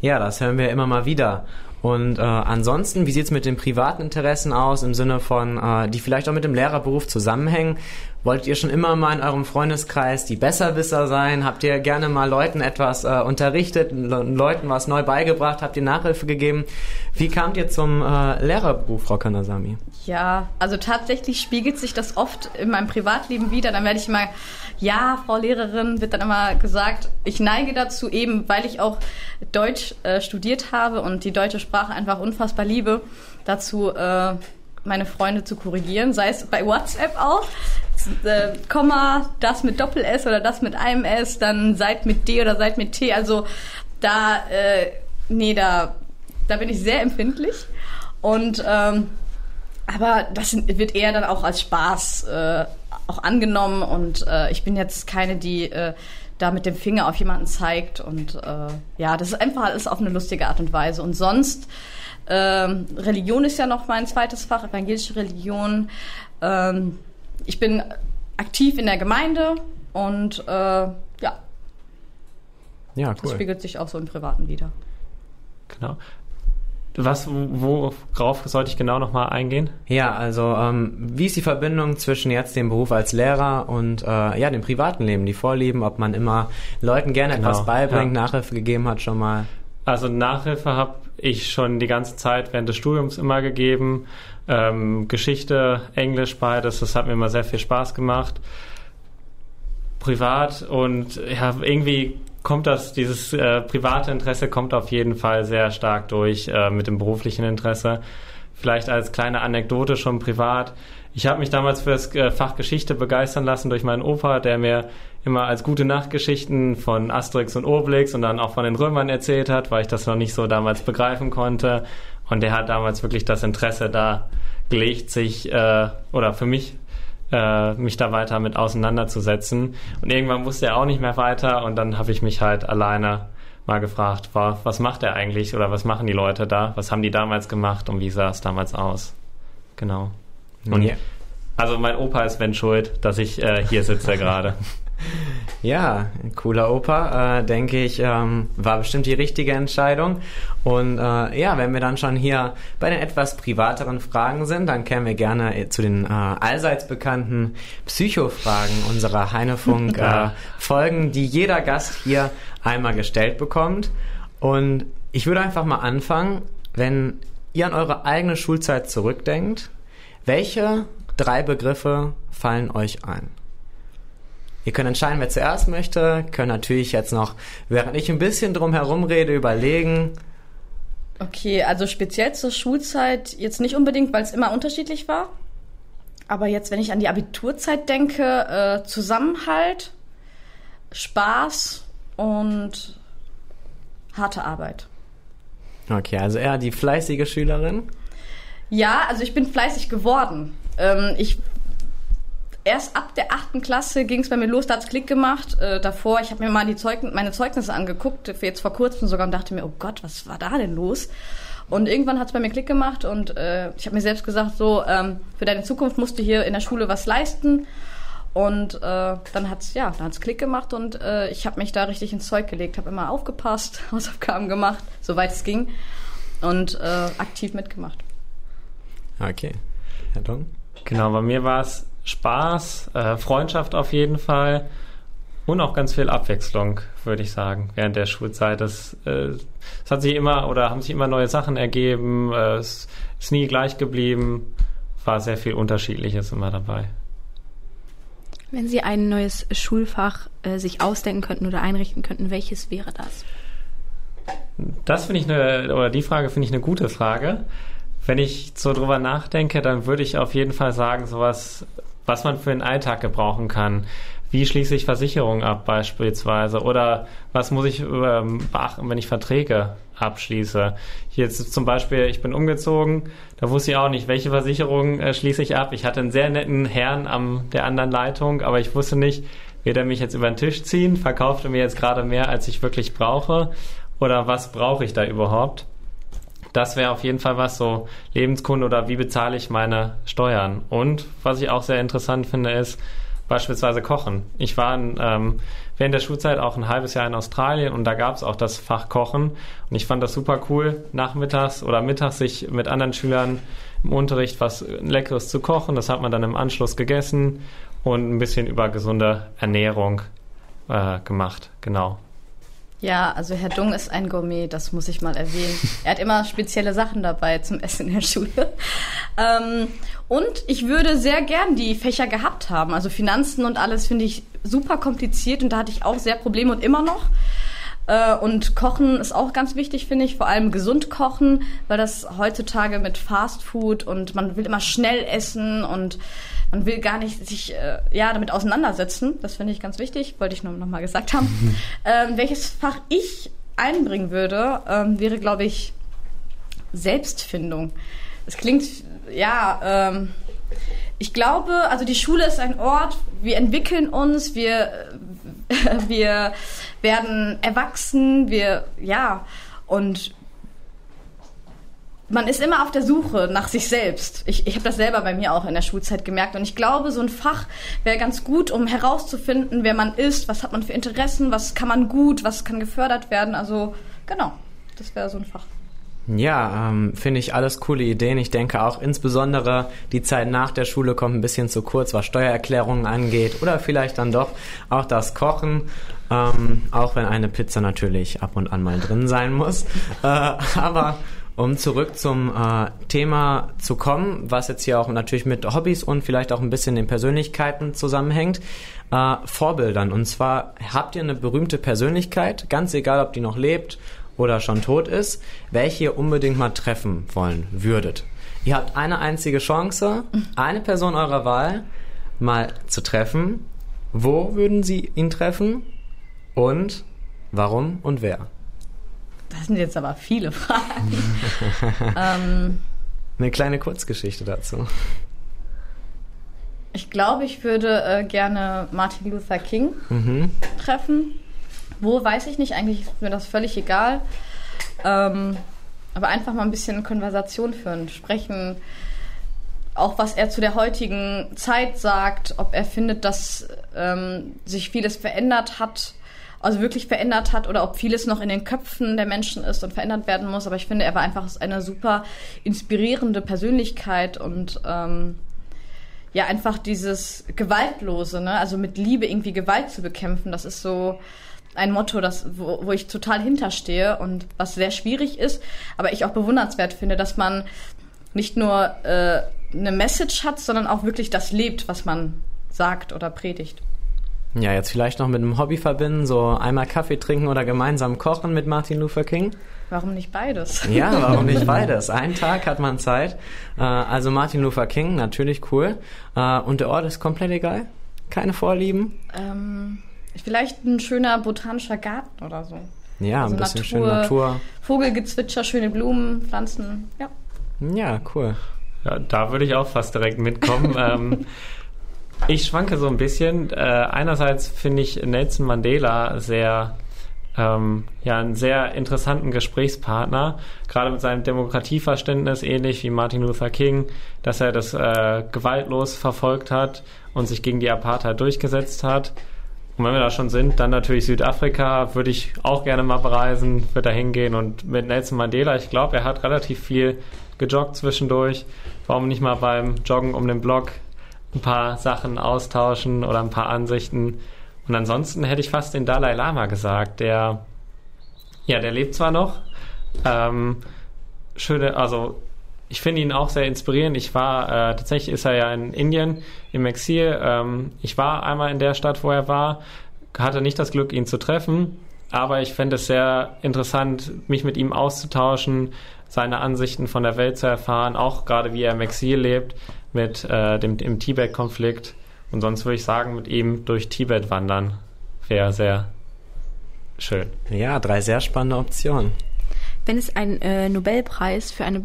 [SPEAKER 2] Ja, das hören wir immer mal wieder. Und äh, ansonsten, wie sieht es mit den privaten Interessen aus, im Sinne von, äh, die vielleicht auch mit dem Lehrerberuf zusammenhängen? Wolltet ihr schon immer mal in eurem Freundeskreis die Besserwisser sein? Habt ihr gerne mal Leuten etwas äh, unterrichtet, Leuten was neu beigebracht? Habt ihr Nachhilfe gegeben? Wie kamt ihr zum äh, Lehrerberuf, Frau Kanasami?
[SPEAKER 4] Ja, also tatsächlich spiegelt sich das oft in meinem Privatleben wieder. Dann werde ich immer, ja, Frau Lehrerin, wird dann immer gesagt. Ich neige dazu eben, weil ich auch Deutsch äh, studiert habe und die deutsche Sprache einfach unfassbar liebe, dazu äh, meine Freunde zu korrigieren, sei es bei WhatsApp auch äh, Komma, das mit Doppel-S oder das mit einem S, dann seid mit D oder seid mit T. Also da, äh, nee, da, da bin ich sehr empfindlich. Und ähm, aber das wird eher dann auch als Spaß äh, auch angenommen und äh, ich bin jetzt keine, die äh, da mit dem Finger auf jemanden zeigt und äh, ja, das ist einfach alles auf eine lustige Art und Weise. Und sonst, ähm, Religion ist ja noch mein zweites Fach, evangelische Religion. Ähm, ich bin aktiv in der Gemeinde und äh, ja.
[SPEAKER 2] Ja, cool.
[SPEAKER 4] Das spiegelt sich auch so im Privaten wieder.
[SPEAKER 3] Genau. Was, worauf sollte ich genau nochmal eingehen?
[SPEAKER 2] Ja, also ähm, wie ist die Verbindung zwischen jetzt dem Beruf als Lehrer und äh, ja dem privaten Leben, die Vorlieben, ob man immer Leuten gerne genau, etwas beibringt, ja. Nachhilfe gegeben hat schon mal?
[SPEAKER 3] Also Nachhilfe habe ich schon die ganze Zeit während des Studiums immer gegeben. Ähm, Geschichte, Englisch, beides, das hat mir immer sehr viel Spaß gemacht. Privat und ja, irgendwie kommt das, dieses äh, private Interesse kommt auf jeden Fall sehr stark durch äh, mit dem beruflichen Interesse. Vielleicht als kleine Anekdote schon privat. Ich habe mich damals für das äh, Fach Geschichte begeistern lassen durch meinen Opa, der mir immer als gute Nachtgeschichten von Asterix und Obelix und dann auch von den Römern erzählt hat, weil ich das noch nicht so damals begreifen konnte. Und der hat damals wirklich das Interesse da gelegt, sich äh, oder für mich äh, mich da weiter mit auseinanderzusetzen. Und irgendwann wusste er auch nicht mehr weiter und dann habe ich mich halt alleine mal gefragt, war, was macht er eigentlich oder was machen die Leute da? Was haben die damals gemacht und wie sah es damals aus? Genau. Und ja. also mein Opa ist wenn schuld, dass ich äh, hier sitze [LAUGHS] gerade.
[SPEAKER 2] Ja, cooler Opa, äh, denke ich, ähm, war bestimmt die richtige Entscheidung. Und äh, ja, wenn wir dann schon hier bei den etwas privateren Fragen sind, dann kämen wir gerne zu den äh, allseits bekannten Psychofragen unserer Heinefunk-Folgen, äh, [LAUGHS] die jeder Gast hier einmal gestellt bekommt. Und ich würde einfach mal anfangen, wenn ihr an eure eigene Schulzeit zurückdenkt, welche drei Begriffe fallen euch ein? Ihr könnt entscheiden, wer zuerst möchte. Könnt natürlich jetzt noch, während ich ein bisschen drum herum rede, überlegen.
[SPEAKER 4] Okay, also speziell zur Schulzeit jetzt nicht unbedingt, weil es immer unterschiedlich war. Aber jetzt, wenn ich an die Abiturzeit denke, äh, Zusammenhalt, Spaß und harte Arbeit.
[SPEAKER 2] Okay, also eher die fleißige Schülerin?
[SPEAKER 4] Ja, also ich bin fleißig geworden. Ähm, ich erst ab der achten Klasse ging es bei mir los, da hat's Klick gemacht. Äh, davor, ich habe mir mal die Zeug meine Zeugnisse angeguckt, für jetzt vor kurzem sogar, und dachte mir, oh Gott, was war da denn los? Und irgendwann hat's bei mir Klick gemacht und äh, ich habe mir selbst gesagt, so, ähm, für deine Zukunft musst du hier in der Schule was leisten. Und äh, dann hat's ja, dann hat's Klick gemacht und äh, ich habe mich da richtig ins Zeug gelegt, habe immer aufgepasst, [LAUGHS] Hausaufgaben gemacht, soweit es ging. und äh, aktiv mitgemacht.
[SPEAKER 2] Okay. Herr Dong?
[SPEAKER 3] Genau, bei mir war es Spaß, äh, Freundschaft auf jeden Fall und auch ganz viel Abwechslung, würde ich sagen, während der Schulzeit. Das, äh, es hat sich immer oder haben sich immer neue Sachen ergeben, äh, es ist nie gleich geblieben, war sehr viel Unterschiedliches immer dabei.
[SPEAKER 5] Wenn Sie ein neues Schulfach äh, sich ausdenken könnten oder einrichten könnten, welches wäre das?
[SPEAKER 3] Das finde ich eine, oder die Frage finde ich eine gute Frage. Wenn ich so drüber nachdenke, dann würde ich auf jeden Fall sagen, sowas, was man für den Alltag gebrauchen kann. Wie schließe ich Versicherungen ab beispielsweise? Oder was muss ich ähm, beachten, wenn ich Verträge abschließe? Jetzt zum Beispiel, ich bin umgezogen, da wusste ich auch nicht, welche Versicherung äh, schließe ich ab. Ich hatte einen sehr netten Herrn an der anderen Leitung, aber ich wusste nicht, wird er mich jetzt über den Tisch ziehen, verkauft er mir jetzt gerade mehr, als ich wirklich brauche? Oder was brauche ich da überhaupt? Das wäre auf jeden Fall was, so Lebenskunde oder wie bezahle ich meine Steuern. Und was ich auch sehr interessant finde, ist beispielsweise Kochen. Ich war in, ähm, während der Schulzeit auch ein halbes Jahr in Australien und da gab es auch das Fach Kochen. Und ich fand das super cool, nachmittags oder mittags sich mit anderen Schülern im Unterricht was Leckeres zu kochen. Das hat man dann im Anschluss gegessen und ein bisschen über gesunde Ernährung äh, gemacht. Genau.
[SPEAKER 4] Ja, also Herr Dung ist ein Gourmet, das muss ich mal erwähnen. Er hat immer spezielle Sachen dabei zum Essen in der Schule. [LAUGHS] Ähm, und ich würde sehr gern die Fächer gehabt haben. Also Finanzen und alles finde ich super kompliziert und da hatte ich auch sehr Probleme und immer noch. Äh, und Kochen ist auch ganz wichtig, finde ich. Vor allem gesund kochen, weil das heutzutage mit Fast Food und man will immer schnell essen und man will gar nicht sich äh, ja damit auseinandersetzen. Das finde ich ganz wichtig, wollte ich nur noch mal gesagt haben. [LAUGHS] ähm, welches Fach ich einbringen würde, ähm, wäre, glaube ich, Selbstfindung. Es klingt ja. Ähm, ich glaube, also die Schule ist ein Ort, wir entwickeln uns, wir, [LAUGHS] wir werden erwachsen, wir, ja, und man ist immer auf der Suche nach sich selbst. Ich, ich habe das selber bei mir auch in der Schulzeit gemerkt. Und ich glaube, so ein Fach wäre ganz gut, um herauszufinden, wer man ist, was hat man für Interessen, was kann man gut, was kann gefördert werden. Also genau, das wäre so ein Fach.
[SPEAKER 2] Ja, ähm, finde ich alles coole Ideen. Ich denke auch insbesondere die Zeit nach der Schule kommt ein bisschen zu kurz, was Steuererklärungen angeht oder vielleicht dann doch auch das Kochen, ähm, auch wenn eine Pizza natürlich ab und an mal drin sein muss. Äh, aber um zurück zum äh, Thema zu kommen, was jetzt hier auch natürlich mit Hobbys und vielleicht auch ein bisschen den Persönlichkeiten zusammenhängt, äh, Vorbildern. Und zwar habt ihr eine berühmte Persönlichkeit, ganz egal, ob die noch lebt oder schon tot ist, welche ihr unbedingt mal treffen wollen würdet. Ihr habt eine einzige Chance, eine Person eurer Wahl mal zu treffen. Wo würden Sie ihn treffen? Und warum und wer?
[SPEAKER 4] Das sind jetzt aber viele Fragen. [LAUGHS] ähm,
[SPEAKER 2] Eine kleine Kurzgeschichte dazu.
[SPEAKER 4] Ich glaube, ich würde äh, gerne Martin Luther King
[SPEAKER 2] Mhm.
[SPEAKER 4] treffen. Wo, weiß ich nicht. Eigentlich ist mir das völlig egal. Ähm, aber einfach mal ein bisschen Konversation führen, sprechen. Auch was er zu der heutigen Zeit sagt, ob er findet, dass ähm, sich vieles verändert hat, also wirklich verändert hat oder ob vieles noch in den Köpfen der Menschen ist und verändert werden muss. Aber ich finde, er war einfach eine super inspirierende Persönlichkeit und ähm, ja, einfach dieses Gewaltlose, ne? also mit Liebe irgendwie Gewalt zu bekämpfen, das ist so ein Motto, das, wo, wo ich total hinterstehe und was sehr schwierig ist, aber ich auch bewundernswert finde, dass man nicht nur äh, eine Message hat, sondern auch wirklich das lebt, was man sagt oder predigt.
[SPEAKER 2] Ja, jetzt vielleicht noch mit einem Hobby verbinden, so einmal Kaffee trinken oder gemeinsam kochen mit Martin Luther King.
[SPEAKER 4] Warum nicht beides?
[SPEAKER 2] Ja, [LAUGHS] warum nicht beides? Einen Tag hat man Zeit. Äh, also Martin Luther King, natürlich cool. Äh, und der Ort ist komplett egal? Keine Vorlieben?
[SPEAKER 4] Ähm, vielleicht ein schöner botanischer Garten oder so.
[SPEAKER 2] Ja,
[SPEAKER 4] Also
[SPEAKER 2] ein bisschen
[SPEAKER 4] Natur.
[SPEAKER 2] schön Natur.
[SPEAKER 4] Vogelgezwitscher, schöne Blumen, Pflanzen, ja.
[SPEAKER 2] Ja, cool.
[SPEAKER 3] Ja, da würde ich auch fast direkt mitkommen. [LAUGHS] ähm, ich schwanke so ein bisschen. Äh, einerseits finde ich Nelson Mandela sehr, ähm, ja, einen sehr interessanten Gesprächspartner, gerade mit seinem Demokratieverständnis, ähnlich wie Martin Luther King, dass er das äh, gewaltlos verfolgt hat und sich gegen die Apartheid durchgesetzt hat. Und wenn wir da schon sind, dann natürlich Südafrika, würde ich auch gerne mal bereisen, würde da hingehen und mit Nelson Mandela, ich glaube, er hat relativ viel gejoggt zwischendurch. Warum nicht mal beim Joggen um den Block ein paar Sachen austauschen oder ein paar Ansichten? Und ansonsten hätte ich fast den Dalai Lama gesagt, der, ja, der lebt zwar noch, ähm, schöne, also ich finde ihn auch sehr inspirierend. Ich war, äh, tatsächlich ist er ja in Indien im Exil. Ähm, ich war einmal in der Stadt, wo er war, hatte nicht das Glück, ihn zu treffen, aber ich fände es sehr interessant, mich mit ihm auszutauschen, seine Ansichten von der Welt zu erfahren, auch gerade wie er im Exil lebt, mit äh, dem im Tibet-Konflikt. Und sonst würde ich sagen, mit ihm durch Tibet wandern wäre sehr schön.
[SPEAKER 2] Ja, drei sehr spannende Optionen.
[SPEAKER 5] Wenn es einen äh, Nobelpreis für eine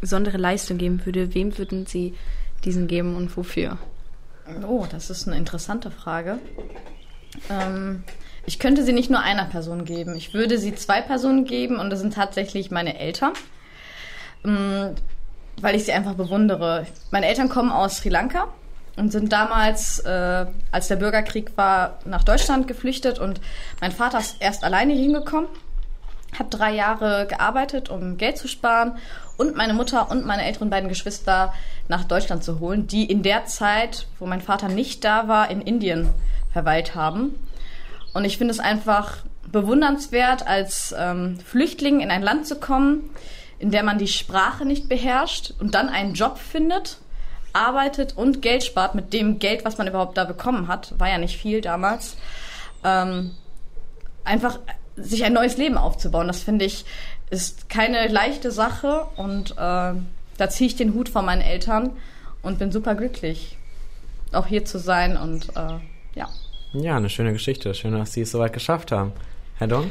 [SPEAKER 5] besondere Leistung geben würde, wem würden Sie diesen geben und wofür?
[SPEAKER 4] Oh, das ist eine interessante Frage. Ähm, ich könnte sie nicht nur einer Person geben. Ich würde sie zwei Personen geben und das sind tatsächlich meine Eltern, ähm, weil ich sie einfach bewundere. Meine Eltern kommen aus Sri Lanka und sind damals, äh, als der Bürgerkrieg war, nach Deutschland geflüchtet und mein Vater ist erst alleine hingekommen habe drei Jahre gearbeitet, um Geld zu sparen und meine Mutter und meine älteren beiden Geschwister nach Deutschland zu holen, die in der Zeit, wo mein Vater nicht da war, in Indien verweilt haben. Und ich finde es einfach bewundernswert, als ähm, Flüchtling in ein Land zu kommen, in der man die Sprache nicht beherrscht und dann einen Job findet, arbeitet und Geld spart mit dem Geld, was man überhaupt da bekommen hat. War ja nicht viel damals. Ähm, einfach sich ein neues Leben aufzubauen. Das finde ich ist keine leichte Sache und äh, da ziehe ich den Hut von meinen Eltern und bin super glücklich, auch hier zu sein und äh, ja.
[SPEAKER 2] Ja, eine schöne Geschichte. Schön, dass Sie es soweit geschafft haben. Herr Dong?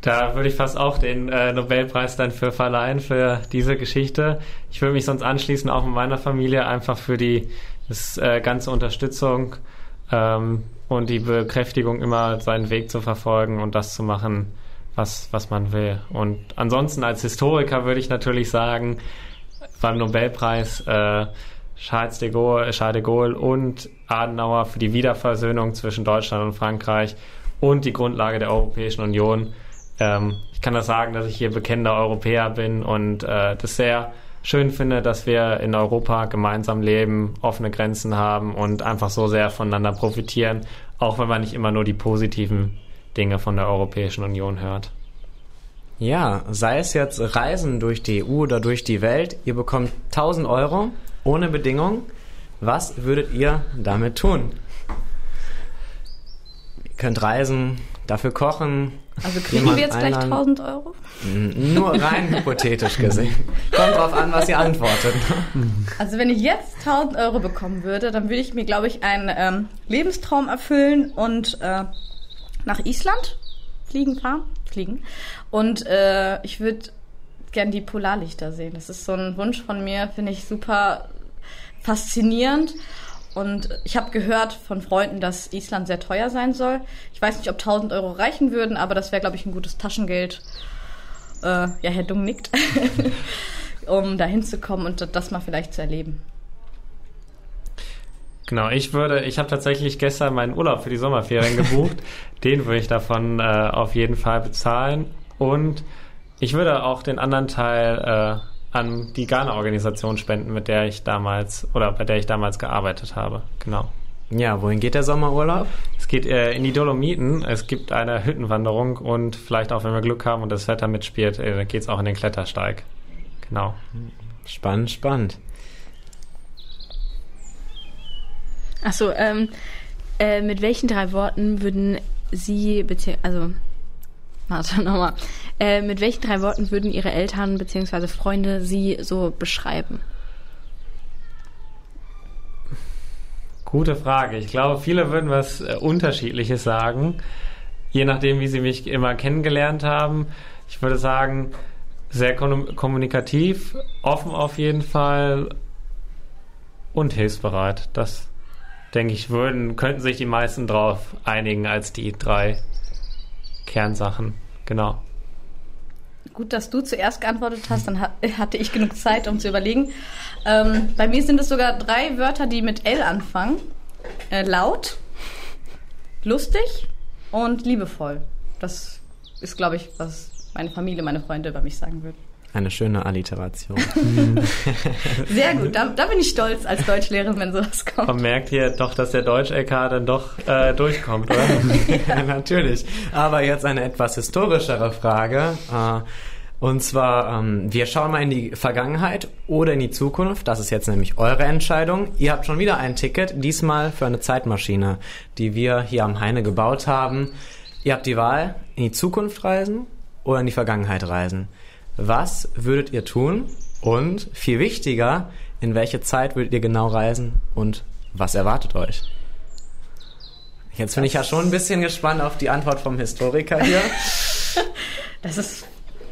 [SPEAKER 3] Da würde ich fast auch den äh, Nobelpreis dann für verleihen, für diese Geschichte. Ich würde mich sonst anschließen, auch mit meiner Familie, einfach für die das, äh, ganze Unterstützung. Ähm, und die Bekräftigung immer seinen Weg zu verfolgen und das zu machen, was, was man will. Und ansonsten als Historiker würde ich natürlich sagen, beim Nobelpreis äh, Charles de, Gaulle, Charles de Gaulle und Adenauer für die Wiederversöhnung zwischen Deutschland und Frankreich und die Grundlage der Europäischen Union. Ähm, ich kann das sagen, dass ich hier bekennender Europäer bin und äh, das sehr schön finde, dass wir in Europa gemeinsam leben, offene Grenzen haben und einfach so sehr voneinander profitieren, auch wenn man nicht immer nur die positiven Dinge von der Europäischen Union hört.
[SPEAKER 2] Ja, sei es jetzt Reisen durch die EU oder durch die Welt, ihr bekommt 1000 Euro ohne Bedingung. Was würdet ihr damit tun? Ihr könnt reisen, dafür kochen,
[SPEAKER 4] also kriegen wir jetzt gleich 1000 Euro?
[SPEAKER 2] Nur rein [LAUGHS] hypothetisch gesehen. Kommt drauf an, was ihr antwortet.
[SPEAKER 4] Also wenn ich jetzt 1000 Euro bekommen würde, dann würde ich mir, glaube ich, einen ähm, Lebenstraum erfüllen und äh, nach Island fliegen fahren. Fliegen. Und äh, ich würde gern die Polarlichter sehen. Das ist so ein Wunsch von mir, finde ich super faszinierend. Und ich habe gehört von Freunden, dass Island sehr teuer sein soll. Ich weiß nicht, ob 1000 Euro reichen würden, aber das wäre, glaube ich, ein gutes Taschengeld. Äh, ja, Herr Dung nickt, [LAUGHS] um da hinzukommen und das mal vielleicht zu erleben.
[SPEAKER 3] Genau, ich würde, ich habe tatsächlich gestern meinen Urlaub für die Sommerferien gebucht. [LAUGHS] den würde ich davon äh, auf jeden Fall bezahlen. Und ich würde auch den anderen Teil äh, an die Ghana-Organisation spenden, mit der ich damals oder bei der ich damals gearbeitet habe. Genau.
[SPEAKER 2] Ja, wohin geht der Sommerurlaub?
[SPEAKER 3] Es geht äh, in die Dolomiten. Es gibt eine Hüttenwanderung und vielleicht auch, wenn wir Glück haben und das Wetter mitspielt, äh, geht es auch in den Klettersteig. Genau.
[SPEAKER 2] Spannend, spannend.
[SPEAKER 5] Achso, ähm, äh, mit welchen drei Worten würden Sie, also Warte nochmal. Äh, mit welchen drei Worten würden Ihre Eltern bzw. Freunde Sie so beschreiben?
[SPEAKER 3] Gute Frage. Ich glaube, viele würden was äh, Unterschiedliches sagen, je nachdem, wie sie mich immer kennengelernt haben. Ich würde sagen, sehr kommunikativ, offen auf jeden Fall und hilfsbereit. Das denke ich, würden, könnten sich die meisten drauf einigen als die drei Kernsachen. Genau.
[SPEAKER 4] Gut, dass du zuerst geantwortet hast, dann hatte ich genug Zeit, um zu überlegen. Ähm, bei mir sind es sogar drei Wörter, die mit L anfangen. Äh, laut, lustig und liebevoll. Das ist, glaube ich, was meine Familie, meine Freunde über mich sagen würden.
[SPEAKER 2] Eine schöne Alliteration. [LAUGHS]
[SPEAKER 4] Sehr gut, da, da, bin ich stolz als Deutschlehrerin, wenn sowas kommt.
[SPEAKER 3] Man merkt hier doch, dass der Deutsch-LK dann doch äh, durchkommt, oder? [LAUGHS] [LAUGHS]
[SPEAKER 2] ja, natürlich. Aber jetzt eine etwas historischere Frage. Äh, und zwar, ähm, wir schauen mal in die Vergangenheit oder in die Zukunft. Das ist jetzt nämlich eure Entscheidung. Ihr habt schon wieder ein Ticket, diesmal für eine Zeitmaschine, die wir hier am Heine gebaut haben. Ihr habt die Wahl, in die Zukunft reisen oder in die Vergangenheit reisen. Was würdet ihr tun? Und viel wichtiger, in welche Zeit würdet ihr genau reisen und was erwartet euch? Jetzt bin ich ja schon ein bisschen gespannt auf die Antwort vom Historiker hier. [LAUGHS]
[SPEAKER 4] Das ist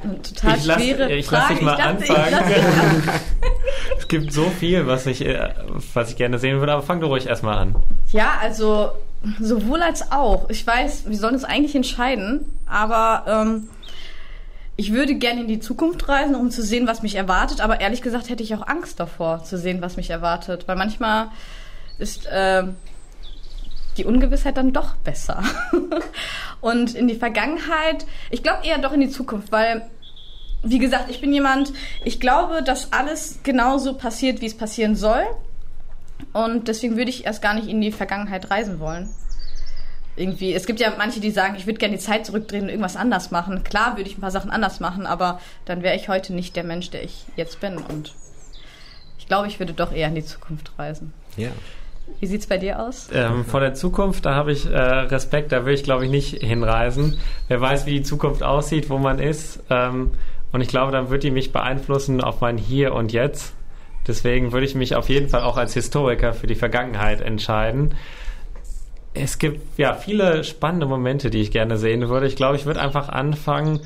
[SPEAKER 4] eine total
[SPEAKER 3] ich lass,
[SPEAKER 4] schwere
[SPEAKER 3] ich
[SPEAKER 4] Frage.
[SPEAKER 3] Lass dich mal
[SPEAKER 4] dachte,
[SPEAKER 3] anfangen. [LAUGHS] [LAUGHS] es gibt so viel, was ich, äh, was ich gerne sehen würde, aber fang du ruhig erstmal an.
[SPEAKER 4] Ja, also sowohl als auch. Ich weiß, wir sollen uns eigentlich entscheiden, aber ähm, ich würde gerne in die Zukunft reisen, um zu sehen, was mich erwartet. Aber ehrlich gesagt hätte ich auch Angst davor, zu sehen, was mich erwartet. Weil manchmal ist äh, die Ungewissheit dann doch besser. [LAUGHS] Und in die Vergangenheit, ich glaube eher doch in die Zukunft, weil, wie gesagt, ich bin jemand, ich glaube, dass alles genauso passiert, wie es passieren soll. Und deswegen würde ich erst gar nicht in die Vergangenheit reisen wollen irgendwie, es gibt ja manche, die sagen, ich würde gerne die Zeit zurückdrehen und irgendwas anders machen. Klar würde ich ein paar Sachen anders machen, aber dann wäre ich heute nicht der Mensch, der ich jetzt bin. Und ich glaube, ich würde doch eher in die Zukunft reisen.
[SPEAKER 2] Ja.
[SPEAKER 4] Wie sieht's bei dir aus?
[SPEAKER 3] Ähm, vor der Zukunft, da habe ich äh, Respekt, da will ich glaube ich nicht hinreisen. Wer weiß, wie die Zukunft aussieht, wo man ist. Ähm, und ich glaube, dann wird die mich beeinflussen auf mein Hier und Jetzt. Deswegen würde ich mich auf jeden Fall auch als Historiker für die Vergangenheit entscheiden es gibt ja viele spannende Momente, die ich gerne sehen würde. Ich glaube, ich würde einfach anfangen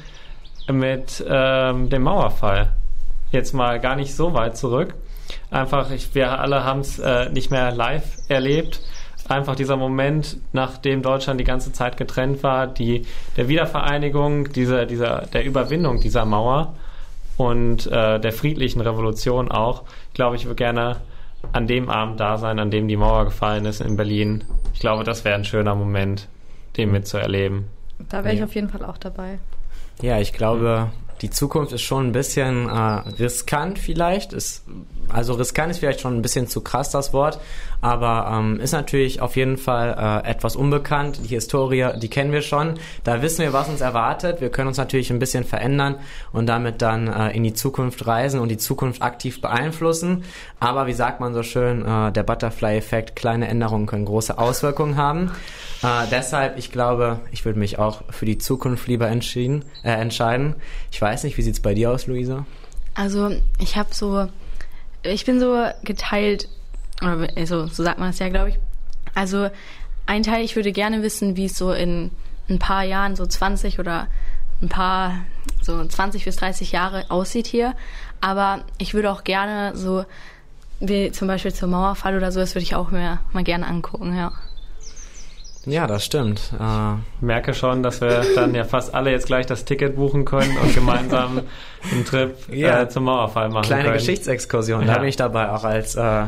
[SPEAKER 3] mit ähm, dem Mauerfall. Jetzt mal gar nicht so weit zurück. Einfach, ich, wir alle haben es äh, nicht mehr live erlebt. Einfach dieser Moment, nachdem Deutschland die ganze Zeit getrennt war, die der Wiedervereinigung, dieser, dieser, der Überwindung dieser Mauer und äh, der friedlichen Revolution auch. Ich glaube, ich würde gerne an dem Abend da sein, an dem die Mauer gefallen ist in Berlin. Ich glaube, das wäre ein schöner Moment, den mitzuerleben.
[SPEAKER 4] Da wäre ich auf jeden Fall auch dabei.
[SPEAKER 2] Ja, ich glaube, die Zukunft ist schon ein bisschen äh, riskant vielleicht. Ist, also riskant ist vielleicht schon ein bisschen zu krass das Wort, aber ähm, ist natürlich auf jeden Fall äh, etwas unbekannt. Die Historie, die kennen wir schon. Da wissen wir, was uns erwartet. Wir können uns natürlich ein bisschen verändern und damit dann äh, in die Zukunft reisen und die Zukunft aktiv beeinflussen. Aber wie sagt man so schön, äh, der Butterfly-Effekt, kleine Änderungen können große Auswirkungen haben. Äh, deshalb, ich glaube, ich würde mich auch für die Zukunft lieber entschieden, äh, entscheiden. Ich weiß nicht, wie sieht's bei dir aus, Luisa?
[SPEAKER 5] Also ich habe so, ich bin so geteilt, also so sagt man es ja, glaube ich. Also ein Teil, ich würde gerne wissen, wie es so in ein paar Jahren, so 20 oder ein paar, so 20 bis 30 Jahre aussieht hier. Aber ich würde auch gerne so, wie zum Beispiel zum Mauerfall oder so, das würde ich auch mir mal gerne angucken, ja.
[SPEAKER 2] Ja, das stimmt.
[SPEAKER 3] Äh, ich merke schon, dass wir dann ja fast alle jetzt gleich das Ticket buchen können und gemeinsam einen Trip ja. äh, zum Mauerfall machen
[SPEAKER 2] Kleine
[SPEAKER 3] können.
[SPEAKER 2] Geschichtsexkursion, ja. da bin ich dabei auch als äh,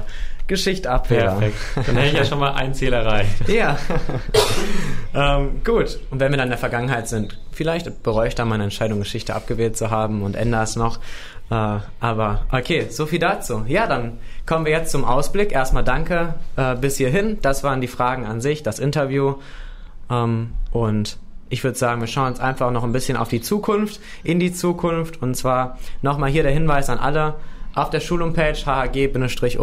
[SPEAKER 2] Geschichtabwähler.
[SPEAKER 3] Perfekt. Dann hätte ich ja schon mal ein Ziel erreicht. [LAUGHS]
[SPEAKER 2] ja. [LAUGHS] ähm, gut. Und wenn wir dann in der Vergangenheit sind, vielleicht bereue ich da meine Entscheidung, Geschichte abgewählt zu haben und ändere es noch. Äh, aber okay, so viel dazu. Ja, dann kommen wir jetzt zum Ausblick. Erstmal danke äh, bis hierhin. Das waren die Fragen an sich, das Interview. Ähm, und ich würde sagen, wir schauen uns einfach noch ein bisschen auf die Zukunft, in die Zukunft. Und zwar nochmal hier der Hinweis an alle. Auf der Schulhomepage hhg-ob.org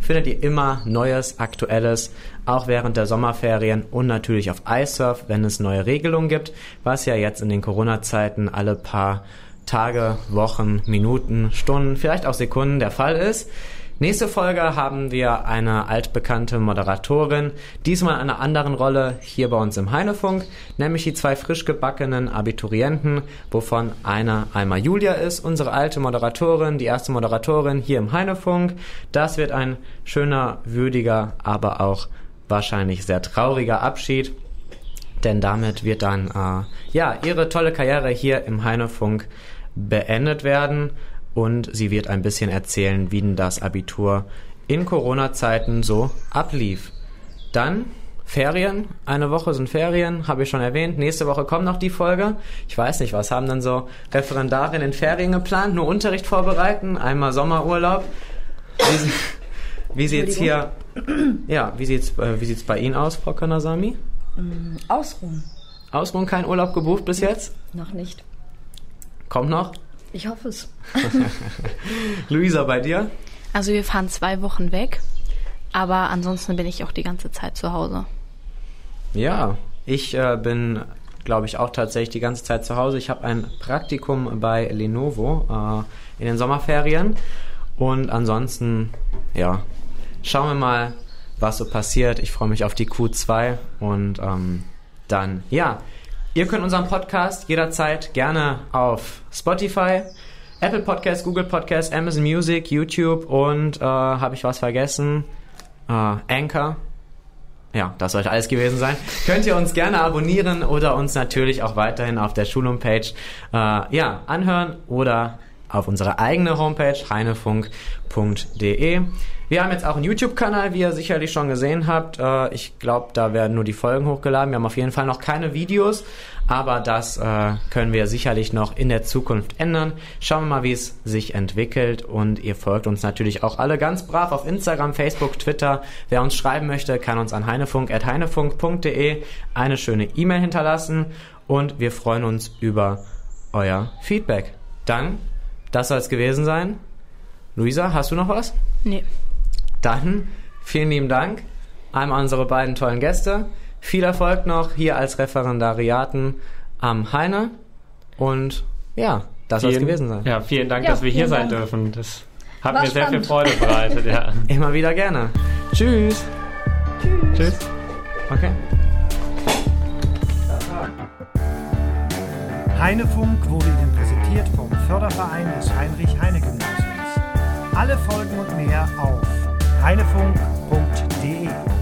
[SPEAKER 2] findet ihr immer Neues, Aktuelles, auch während der Sommerferien und natürlich auf iSurf, wenn es neue Regelungen gibt, was ja jetzt in den Corona-Zeiten alle paar Tage, Wochen, Minuten, Stunden, vielleicht auch Sekunden der Fall ist. Nächste Folge haben wir eine altbekannte Moderatorin, diesmal in einer anderen Rolle hier bei uns im Heinefunk, nämlich die zwei frisch gebackenen Abiturienten, wovon einer einmal Julia ist, unsere alte Moderatorin, die erste Moderatorin hier im Heinefunk. Das wird ein schöner, würdiger, aber auch wahrscheinlich sehr trauriger Abschied, denn damit wird dann äh, ja ihre tolle Karriere hier im Heinefunk beendet werden und sie wird ein bisschen erzählen, wie denn das Abitur in Corona-Zeiten so ablief. Dann Ferien. Eine Woche sind Ferien, habe ich schon erwähnt. Nächste Woche kommt noch die Folge. Ich weiß nicht, was haben dann so Referendarinnen in Ferien geplant? Nur Unterricht vorbereiten, einmal Sommerurlaub. Wie, wie sieht's hier, ja, wie sieht's, äh, wie sieht's bei Ihnen aus, Frau Kanasami?
[SPEAKER 4] Mm, ausruhen.
[SPEAKER 2] Ausruhen, kein Urlaub gebucht bis jetzt?
[SPEAKER 4] Noch nicht.
[SPEAKER 2] Kommt noch?
[SPEAKER 4] Ich hoffe es. [LAUGHS]
[SPEAKER 2] Luisa, bei dir?
[SPEAKER 5] Also wir fahren zwei Wochen weg, aber ansonsten bin ich auch die ganze Zeit zu Hause.
[SPEAKER 2] Ja, ich äh, bin, glaube ich, auch tatsächlich die ganze Zeit zu Hause. Ich habe ein Praktikum bei Lenovo äh, in den Sommerferien und ansonsten, ja, schauen wir mal, was so passiert. Ich freue mich auf die Q2 und ähm, dann, ja, ihr könnt unseren Podcast jederzeit gerne auf Spotify, Apple Podcast, Google Podcast, Amazon Music, YouTube und äh, habe ich was vergessen? Äh, Anchor. Ja, das sollte alles gewesen sein. Könnt ihr uns gerne abonnieren oder uns natürlich auch weiterhin auf der Schulhomepage äh, ja, anhören oder auf unserer eigene Homepage heinefunk.de. Wir haben jetzt auch einen YouTube-Kanal, wie ihr sicherlich schon gesehen habt. Äh, ich glaube, da werden nur die Folgen hochgeladen. Wir haben auf jeden Fall noch keine Videos, aber das äh, können wir sicherlich noch in der Zukunft ändern. Schauen wir mal, wie es sich entwickelt und ihr folgt uns natürlich auch alle ganz brav auf Instagram, Facebook, Twitter. Wer uns schreiben möchte, kann uns an heinefunk.heinefunk.de eine schöne E-Mail hinterlassen und wir freuen uns über euer Feedback. Dann das soll es gewesen sein. Luisa, hast du noch was?
[SPEAKER 5] Nee.
[SPEAKER 2] Dann vielen lieben Dank einmal unsere beiden tollen Gäste. Viel Erfolg noch hier als Referendariaten am Heine. Und ja, das soll es gewesen sein.
[SPEAKER 3] Ja, vielen Dank,
[SPEAKER 4] Ja,
[SPEAKER 3] dass wir hier sein
[SPEAKER 4] Dank.
[SPEAKER 3] dürfen. Das hat
[SPEAKER 4] War
[SPEAKER 3] mir sehr viel
[SPEAKER 4] spannend.
[SPEAKER 3] Freude bereitet. Ja. [LAUGHS]
[SPEAKER 2] Immer wieder gerne. Tschüss.
[SPEAKER 3] Tschüss.
[SPEAKER 2] Okay.
[SPEAKER 1] Heinefunk wurde Ihnen präsentiert vom Förderverein des Heinrich-Heine-Gymnasiums. Alle Folgen und mehr auf heinefunk.de.